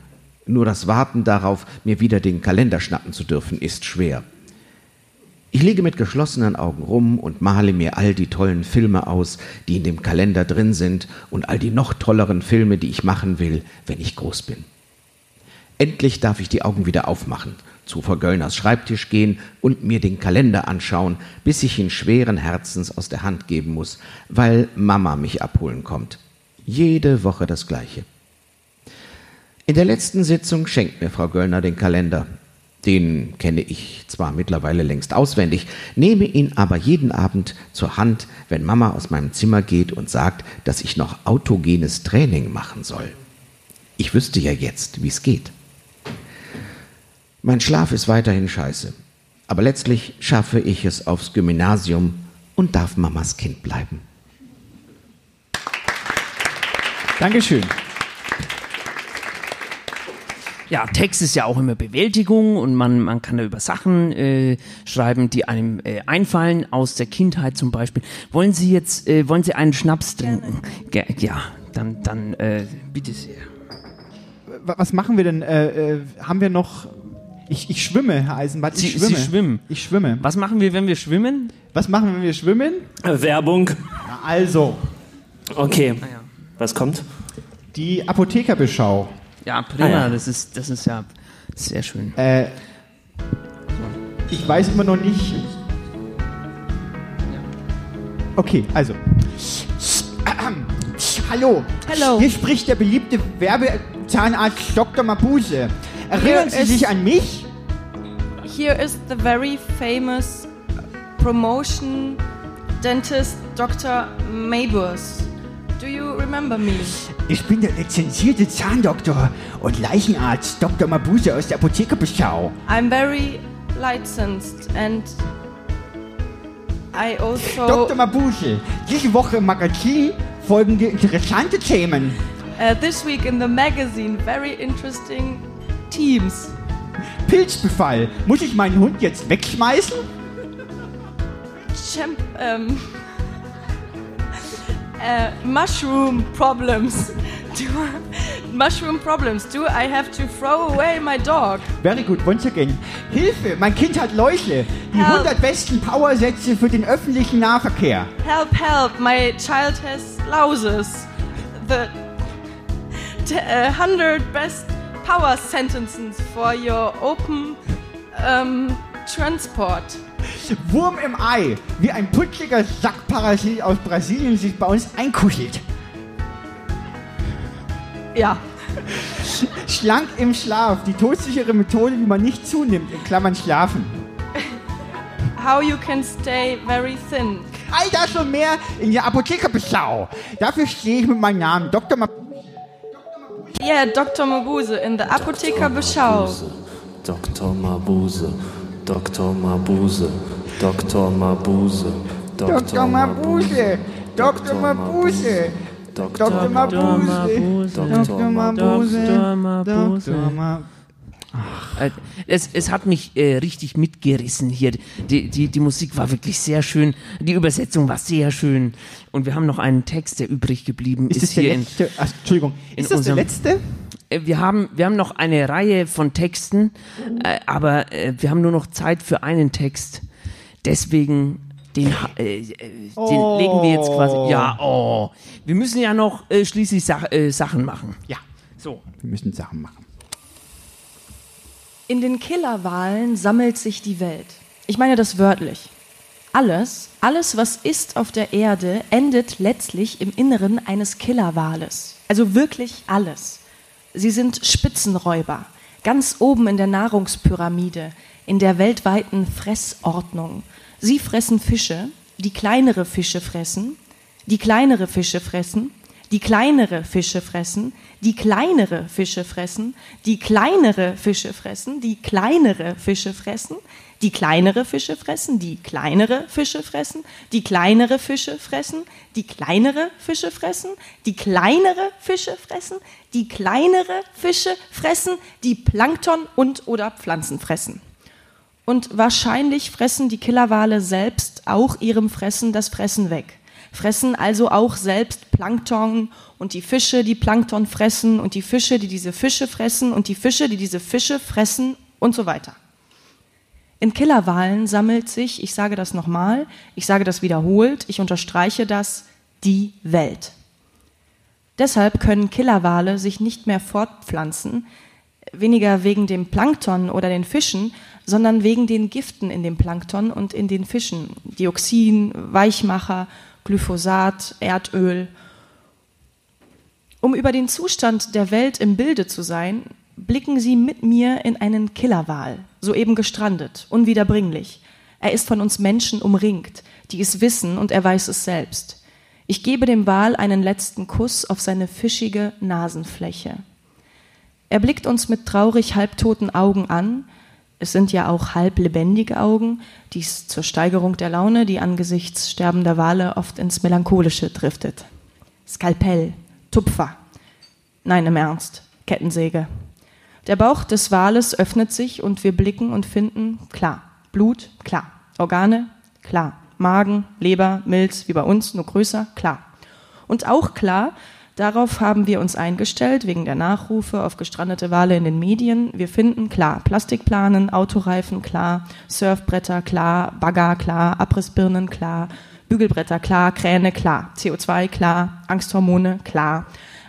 Nur das Warten darauf, mir wieder den Kalender schnappen zu dürfen, ist schwer. Ich liege mit geschlossenen Augen rum und male mir all die tollen Filme aus, die in dem Kalender drin sind und all die noch tolleren Filme, die ich machen will, wenn ich groß bin. Endlich darf ich die Augen wieder aufmachen, zu Frau Göllners Schreibtisch gehen und mir den Kalender anschauen, bis ich ihn schweren Herzens aus der Hand geben muss, weil Mama mich abholen kommt. Jede Woche das Gleiche. In der letzten Sitzung schenkt mir Frau Göllner den Kalender. Den kenne ich zwar mittlerweile längst auswendig, nehme ihn aber jeden Abend zur Hand, wenn Mama aus meinem Zimmer geht und sagt, dass ich noch autogenes Training machen soll. Ich wüsste ja jetzt, wie es geht. Mein Schlaf ist weiterhin scheiße, aber letztlich schaffe ich es aufs Gymnasium und darf Mamas Kind bleiben. Dankeschön. Ja, Text ist ja auch immer Bewältigung und man, man kann da über Sachen äh, schreiben, die einem äh, einfallen, aus der Kindheit zum Beispiel. Wollen Sie jetzt, äh, wollen Sie einen Schnaps trinken? Ge ja, dann, dann äh, bitte sehr. wa- was machen wir denn? Äh, äh, haben wir noch. Ich, ich schwimme, Herr Eisenbart. Ich Sie, schwimme. Sie schwimmen. Ich schwimme. Was machen wir, wenn wir schwimmen? Was machen wir, wenn wir schwimmen? Äh, Werbung. Ja, also, Okay. Was kommt? die Apothekerbeschau. Ja, prima. Ah, ja. Das, ist, das ist ja sehr schön. Äh, ich weiß immer noch nicht. Okay, also. Hallo. Hallo. Hier spricht der beliebte Werbezahnarzt Dr. Mabuse. Erinnern Hier Sie ist- sich an mich? Here is the very famous promotion dentist Dr. Mabus. Do you remember me? Ich bin der lizenzierte Zahndoktor und Leichenarzt Dr. Mabuse aus der Apothekerbeschau. I'm very licensed and I also Dr. Mabuse, diese Woche im Magazin folgende interessante Themen. uh, this week in the magazine very interesting teams. Pilzbefall. Muss ich meinen Hund jetzt wegschmeißen? Champ um, uh, mushroom problems. Do mushroom problems. Do I have to throw away my dog? Very good, once again. Hilfe, mein Kind hat Läuse. Die Help. 100 besten Powersätze für den öffentlichen Nahverkehr. Help, help, my child has louses. The uh, 100 best power sentences for your open um, transport. Wurm im Ei, wie ein putziger Sackparasit aus Brasilien sich bei uns einkuschelt. Ja. Schlank im Schlaf, die todsichere Methode, wie man nicht zunimmt, in Klammern schlafen. How you can stay very thin. All das und mehr in der Apothekerbeschau. Dafür stehe ich mit meinem Namen Dr. Ma Yeah, Dr. Mabuse in the Apotheker Beschau. Dr. Mabuse. Dr. Mabuse. Dr. Mabuse. Dr. Mabuse. Dr. Mabuse. Dr. Mabuse. Dr. Mabuse. Dr. Mabuse. Äh, Es, es hat mich äh, richtig mitgerissen hier. Die, die, die Musik war wirklich sehr schön. Die Übersetzung war sehr schön. Und wir haben noch einen Text, der übrig geblieben ist, Ist das der hier in, letzte? Ach, Entschuldigung. in Ist das der letzte? Äh, Wir haben, wir haben noch eine Reihe von Texten, äh, aber äh, wir haben nur noch Zeit für einen Text. Deswegen den, äh, äh, den Oh. legen wir jetzt quasi. Ja, oh. Wir müssen ja noch äh, schließlich äh, Sachen machen. Ja. So. Wir müssen Sachen machen. In den Killerwahlen sammelt sich die Welt. Ich meine das wörtlich. Alles, alles, was ist auf der Erde, endet letztlich im Inneren eines Killerwales. Also wirklich alles. Sie sind Spitzenräuber, ganz oben in der Nahrungspyramide, in der weltweiten Fressordnung. Sie fressen Fische, die kleinere Fische fressen, die kleinere Fische fressen, die kleinere Fische fressen, die kleinere Fische fressen, die kleinere Fische fressen, die kleinere Fische fressen, die kleinere Fische fressen, die kleinere Fische fressen, die kleinere Fische fressen, die kleinere Fische fressen, die kleinere Fische fressen, die kleinere Fische fressen, die Plankton und oder Pflanzen fressen. Und wahrscheinlich fressen die Killerwale selbst auch ihrem Fressen das Fressen weg. Fressen also auch selbst Plankton und die Fische, die Plankton fressen und die Fische, die diese Fische fressen und die Fische, die diese Fische fressen und so weiter. In Killerwalen sammelt sich, ich sage das nochmal, ich sage das wiederholt, ich unterstreiche das, die Welt. Deshalb können Killerwale sich nicht mehr fortpflanzen, weniger wegen dem Plankton oder den Fischen, sondern wegen den Giften in dem Plankton und in den Fischen. Dioxin, Weichmacher, Glyphosat, Erdöl. Um über den Zustand der Welt im Bilde zu sein, blicken Sie mit mir in einen Killerwal, soeben gestrandet, unwiederbringlich. Er ist von uns Menschen umringt, die es wissen und er weiß es selbst. Ich gebe dem Wal einen letzten Kuss auf seine fischige Nasenfläche. Er blickt uns mit traurig halbtoten Augen an. Es sind ja auch halb lebendige Augen, dies zur Steigerung der Laune, die angesichts sterbender Wale oft ins Melancholische driftet. Skalpell, Tupfer. Nein, im Ernst, Kettensäge. Der Bauch des Wales öffnet sich und wir blicken und finden, klar, Blut, klar. Organe, klar. Magen, Leber, Milz, wie bei uns, nur größer, klar. Und auch klar, Darauf haben wir uns eingestellt, wegen der Nachrufe auf gestrandete Wale in den Medien. Wir finden klar Plastikplanen, Autoreifen klar, Surfbretter klar, Bagger klar, Abrissbirnen klar, Bügelbretter klar, Kräne klar, CO2 klar, Angsthormone klar,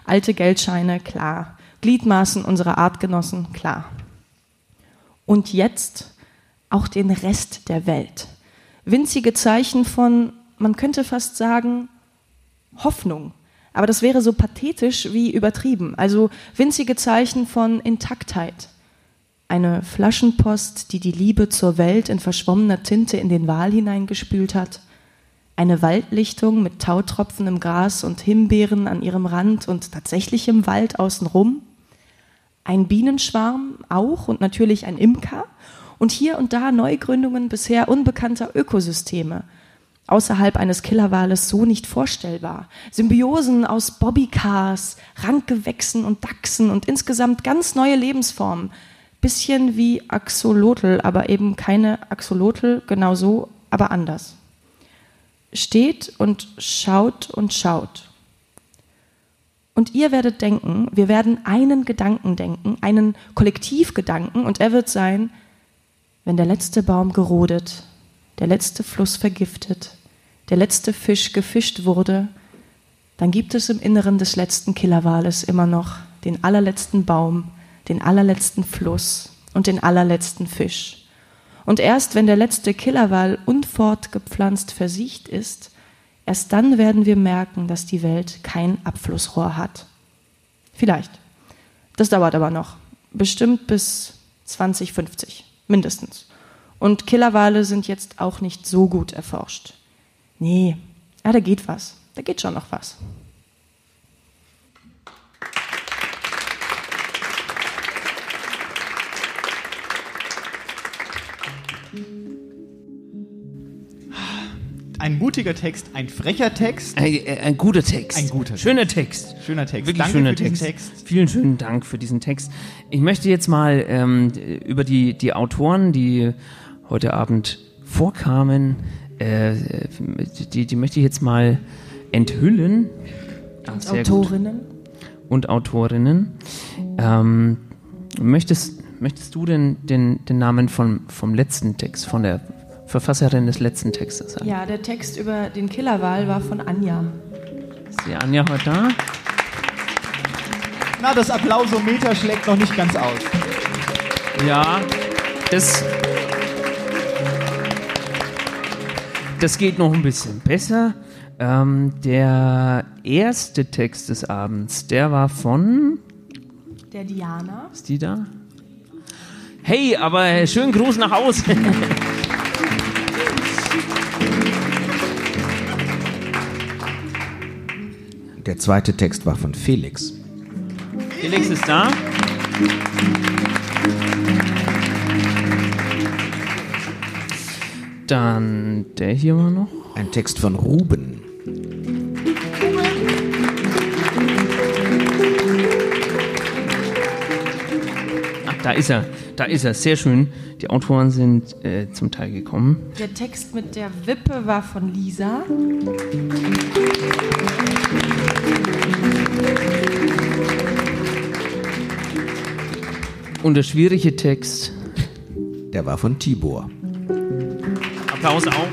alte Geldscheine klar, Gliedmaßen unserer Artgenossen klar. Und jetzt auch den Rest der Welt. Winzige Zeichen von, man könnte fast sagen, Hoffnung. Aber das wäre so pathetisch wie übertrieben. Also winzige Zeichen von Intaktheit. Eine Flaschenpost, die die Liebe zur Welt in verschwommener Tinte in den Wal hineingespült hat. Eine Waldlichtung mit Tautropfen im Gras und Himbeeren an ihrem Rand und tatsächlichem Wald außenrum. Ein Bienenschwarm auch und natürlich ein Imker. Und hier und da Neugründungen bisher unbekannter Ökosysteme – außerhalb eines Killerwales so nicht vorstellbar. Symbiosen aus Bobbycars, Rankgewächsen und Dachsen und insgesamt ganz neue Lebensformen. Bisschen wie Axolotl, aber eben keine Axolotl, genau so, aber anders. Steht und schaut und schaut. Und ihr werdet denken, wir werden einen Gedanken denken, einen Kollektivgedanken, und er wird sein, wenn der letzte Baum gerodet, der letzte Fluss vergiftet, der letzte Fisch gefischt wurde, dann gibt es im Inneren des letzten Killerwales immer noch den allerletzten Baum, den allerletzten Fluss und den allerletzten Fisch. Und erst wenn der letzte Killerwal unfortgepflanzt versiegt ist, erst dann werden wir merken, dass die Welt kein Abflussrohr hat. Vielleicht. Das dauert aber noch. Bestimmt bis 2050. Mindestens. Und Killerwale sind jetzt auch nicht so gut erforscht. Nee, ja, da geht was. Da geht schon noch was. Ein mutiger Text, ein frecher Text. Ein, äh, ein guter Text. Ein guter Schöner Text. Schöner Text. Wirklich Danke schöner Text. Text. Vielen schönen Dank für diesen Text. Ich möchte jetzt mal ähm, über die, die Autoren, die heute Abend vorkamen, äh, die, die möchte ich jetzt mal enthüllen. Und sehr Autorinnen. Gut. Und Autorinnen. Ähm, möchtest, möchtest du denn den, den Namen vom, vom letzten Text, von der Verfasserin des letzten Textes? Ja, der Text über den Killerwal war von Anja. Ist die Anja heute da? Na, das Applausometer schlägt noch nicht ganz aus. Ja, das, das geht noch ein bisschen besser. Ähm, der erste Text des Abends, der war von. Der Diana. Ist die da? Hey, aber schönen Gruß nach Hause. Der zweite Text war von Felix. Felix ist da. Dann der hier war noch. Ein Text von Ruben. Ach, da ist er. Da ist er. Sehr schön. Die Autoren sind äh, zum Teil gekommen. Der Text mit der Wippe war von Lisa. Und der schwierige Text. Der war von Tibor. Applaus auch.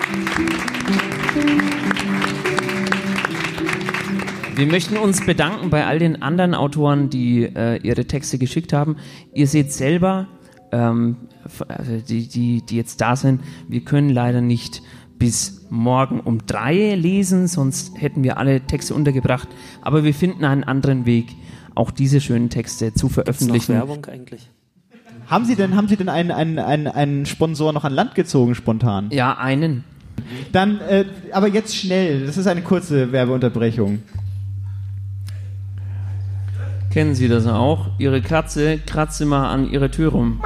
Wir möchten uns bedanken bei all den anderen Autoren, die äh, ihre Texte geschickt haben. Ihr seht selber, ähm, also die, die, die jetzt da sind, wir können leider nicht bis morgen um drei lesen, sonst hätten wir alle Texte untergebracht. Aber wir finden einen anderen Weg, auch diese schönen Texte zu Ist noch veröffentlichen. Werbung eigentlich? Haben Sie denn, haben Sie denn einen, einen, einen, einen Sponsor noch an Land gezogen spontan? Ja, einen. Dann, äh, aber jetzt schnell. Das ist eine kurze Werbeunterbrechung. Kennen Sie das auch? Ihre Katze kratzt immer an ihre Tür rum.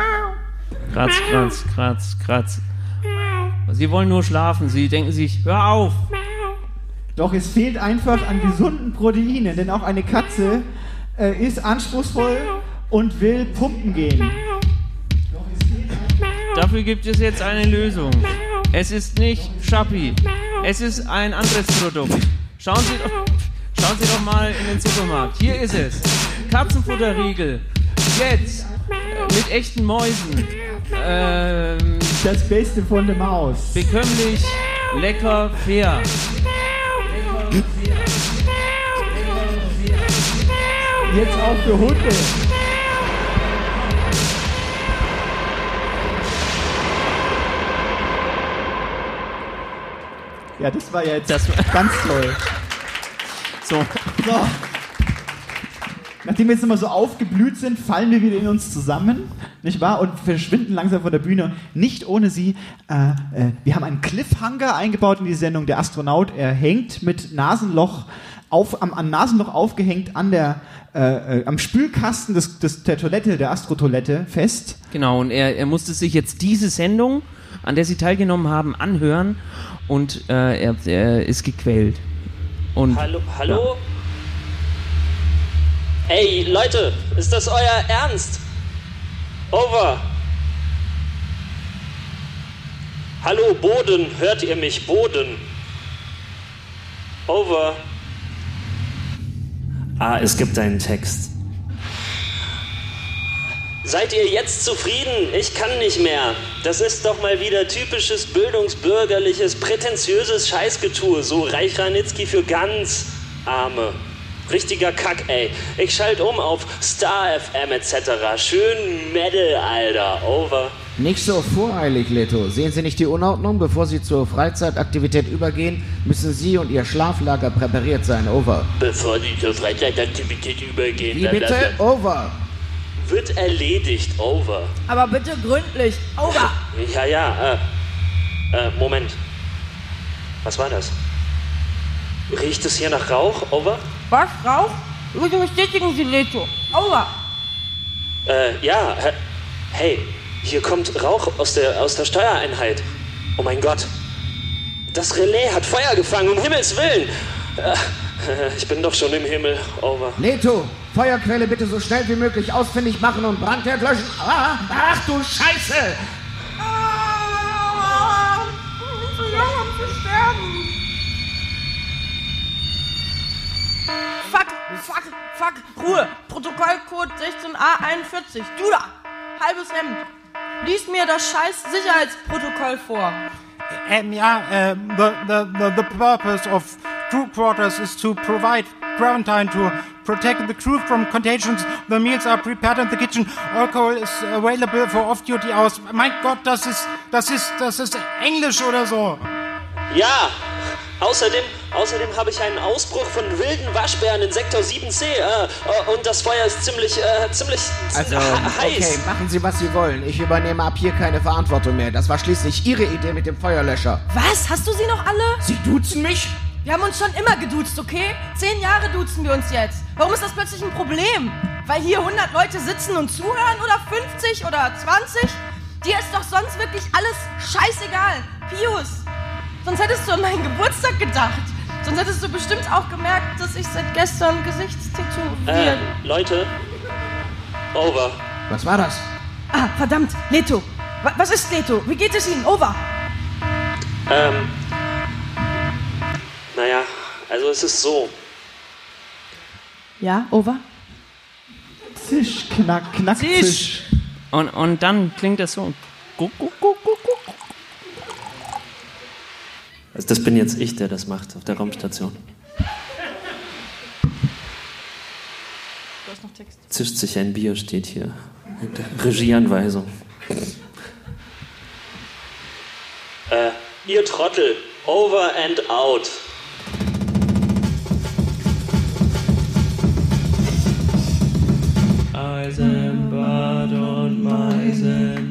Kratz, kratz, kratz, kratz. Sie wollen nur schlafen. Sie denken sich, hör auf. Doch es fehlt einfach an gesunden Proteinen, denn auch eine Katze äh, ist anspruchsvoll und will pumpen gehen. Dafür gibt es jetzt eine Lösung. Es ist nicht Schappi. Es ist ein anderes Produkt. Schauen Sie doch, Schauen Sie doch mal in den Supermarkt. Hier ist es. Katzenfutterriegel. Jetzt. äh, Mit echten Mäusen. Ähm, Das Beste von der Maus. bekömmlich, lecker, fair. Jetzt auch für Hunde. Ja, das war ja jetzt ganz toll. So. so. Nachdem wir jetzt nochmal so aufgeblüht sind, fallen wir wieder in uns zusammen, nicht wahr? Und verschwinden langsam von der Bühne. Nicht ohne sie. Äh, äh, wir haben einen Cliffhanger eingebaut in die Sendung. Der Astronaut, er hängt mit Nasenloch auf, am, am Nasenloch aufgehängt an der, äh, äh, am Spülkasten des, des, der Toilette, der Astrotoilette fest. Genau, und er, er musste sich jetzt diese Sendung, an der Sie teilgenommen haben, anhören und äh, er, er ist gequält. Und Hallo, hallo? Ey, Leute, ist das euer Ernst? Over. Hallo, Boden, hört ihr mich? Boden. Over. Ah, es gibt einen Text. Seid ihr jetzt zufrieden? Ich kann nicht mehr. Das ist doch mal wieder typisches bildungsbürgerliches, prätentiöses Scheißgetue. So Reich Ranitzky für ganz Arme. Richtiger Kack, ey. Ich schalte um auf Star FM etc. Schön Metal, Alter. Over. Nicht so voreilig, Leto. Sehen Sie nicht die Unordnung? Bevor Sie zur Freizeitaktivität übergehen, müssen Sie und Ihr Schlaflager präpariert sein. Over. Bevor Sie zur Freizeitaktivität übergehen. Wie bitte? Over. Wird erledigt. Over. Aber bitte gründlich. Over. Ja, ja, äh, äh, Moment. Was war das? Riecht es hier nach Rauch? Over? Was? Rauch? Bitte bestätigen Sie, Leto. Over. Äh, ja, hey, hier kommt Rauch aus der, aus der Steuereinheit. Oh mein Gott. Das Relais hat Feuer gefangen, um Himmels Willen. Äh, ich bin doch schon im Himmel. Over. Leto, Feuerquelle bitte so schnell wie möglich ausfindig machen und Brandherd löschen. Ah, ach du Scheiße! Zu jung, um zu sterben. Fuck, fuck, fuck. Ruhe. Protokollcode 16a41. Du da. Halbes Hemd. Lies mir das scheiß Sicherheitsprotokoll vor. Um, yeah, um, the, the, the, the purpose of crew quarters is to provide quarantine to protect the crew from contagions. The meals are prepared in the kitchen. Alcohol is available for off-duty hours. Mein Gott, das ist, das ist, das ist Englisch oder so. Ja, außerdem, außerdem habe ich einen Ausbruch von wilden Waschbären in Sektor 7c äh, äh, und das Feuer ist ziemlich, äh, ziemlich Also, he- okay, heiß. machen Sie, was Sie wollen. Ich übernehme ab hier keine Verantwortung mehr. Das war schließlich Ihre Idee mit dem Feuerlöscher. Was? Hast du sie noch alle? Sie duzen mich? Wir haben uns schon immer geduzt, okay? Zehn Jahre duzen wir uns jetzt. Warum ist das plötzlich ein Problem? Weil hier 100 Leute sitzen und zuhören oder 50 oder 20? Dir ist doch sonst wirklich alles scheißegal. Pius, sonst hättest du an meinen Geburtstag gedacht. Sonst hättest du bestimmt auch gemerkt, dass ich seit gestern Gesichtstätowiert. Äh, Leute, over. Was war das? Ah, verdammt, Leto. Wa- Was ist Leto? Wie geht es Ihnen? Over. Ähm, naja, also es ist so. Ja, over? Zisch, knack, knack, zisch. Und, und dann klingt das so. Guck, guck, guck, guck, guck. Also das bin jetzt ich, der das macht auf der Raumstation. Du hast noch Text. Zischt sich ein Bier, steht hier. Regieanweisung. Äh, ihr Trottel, over and out. Eisen, on my Meisen.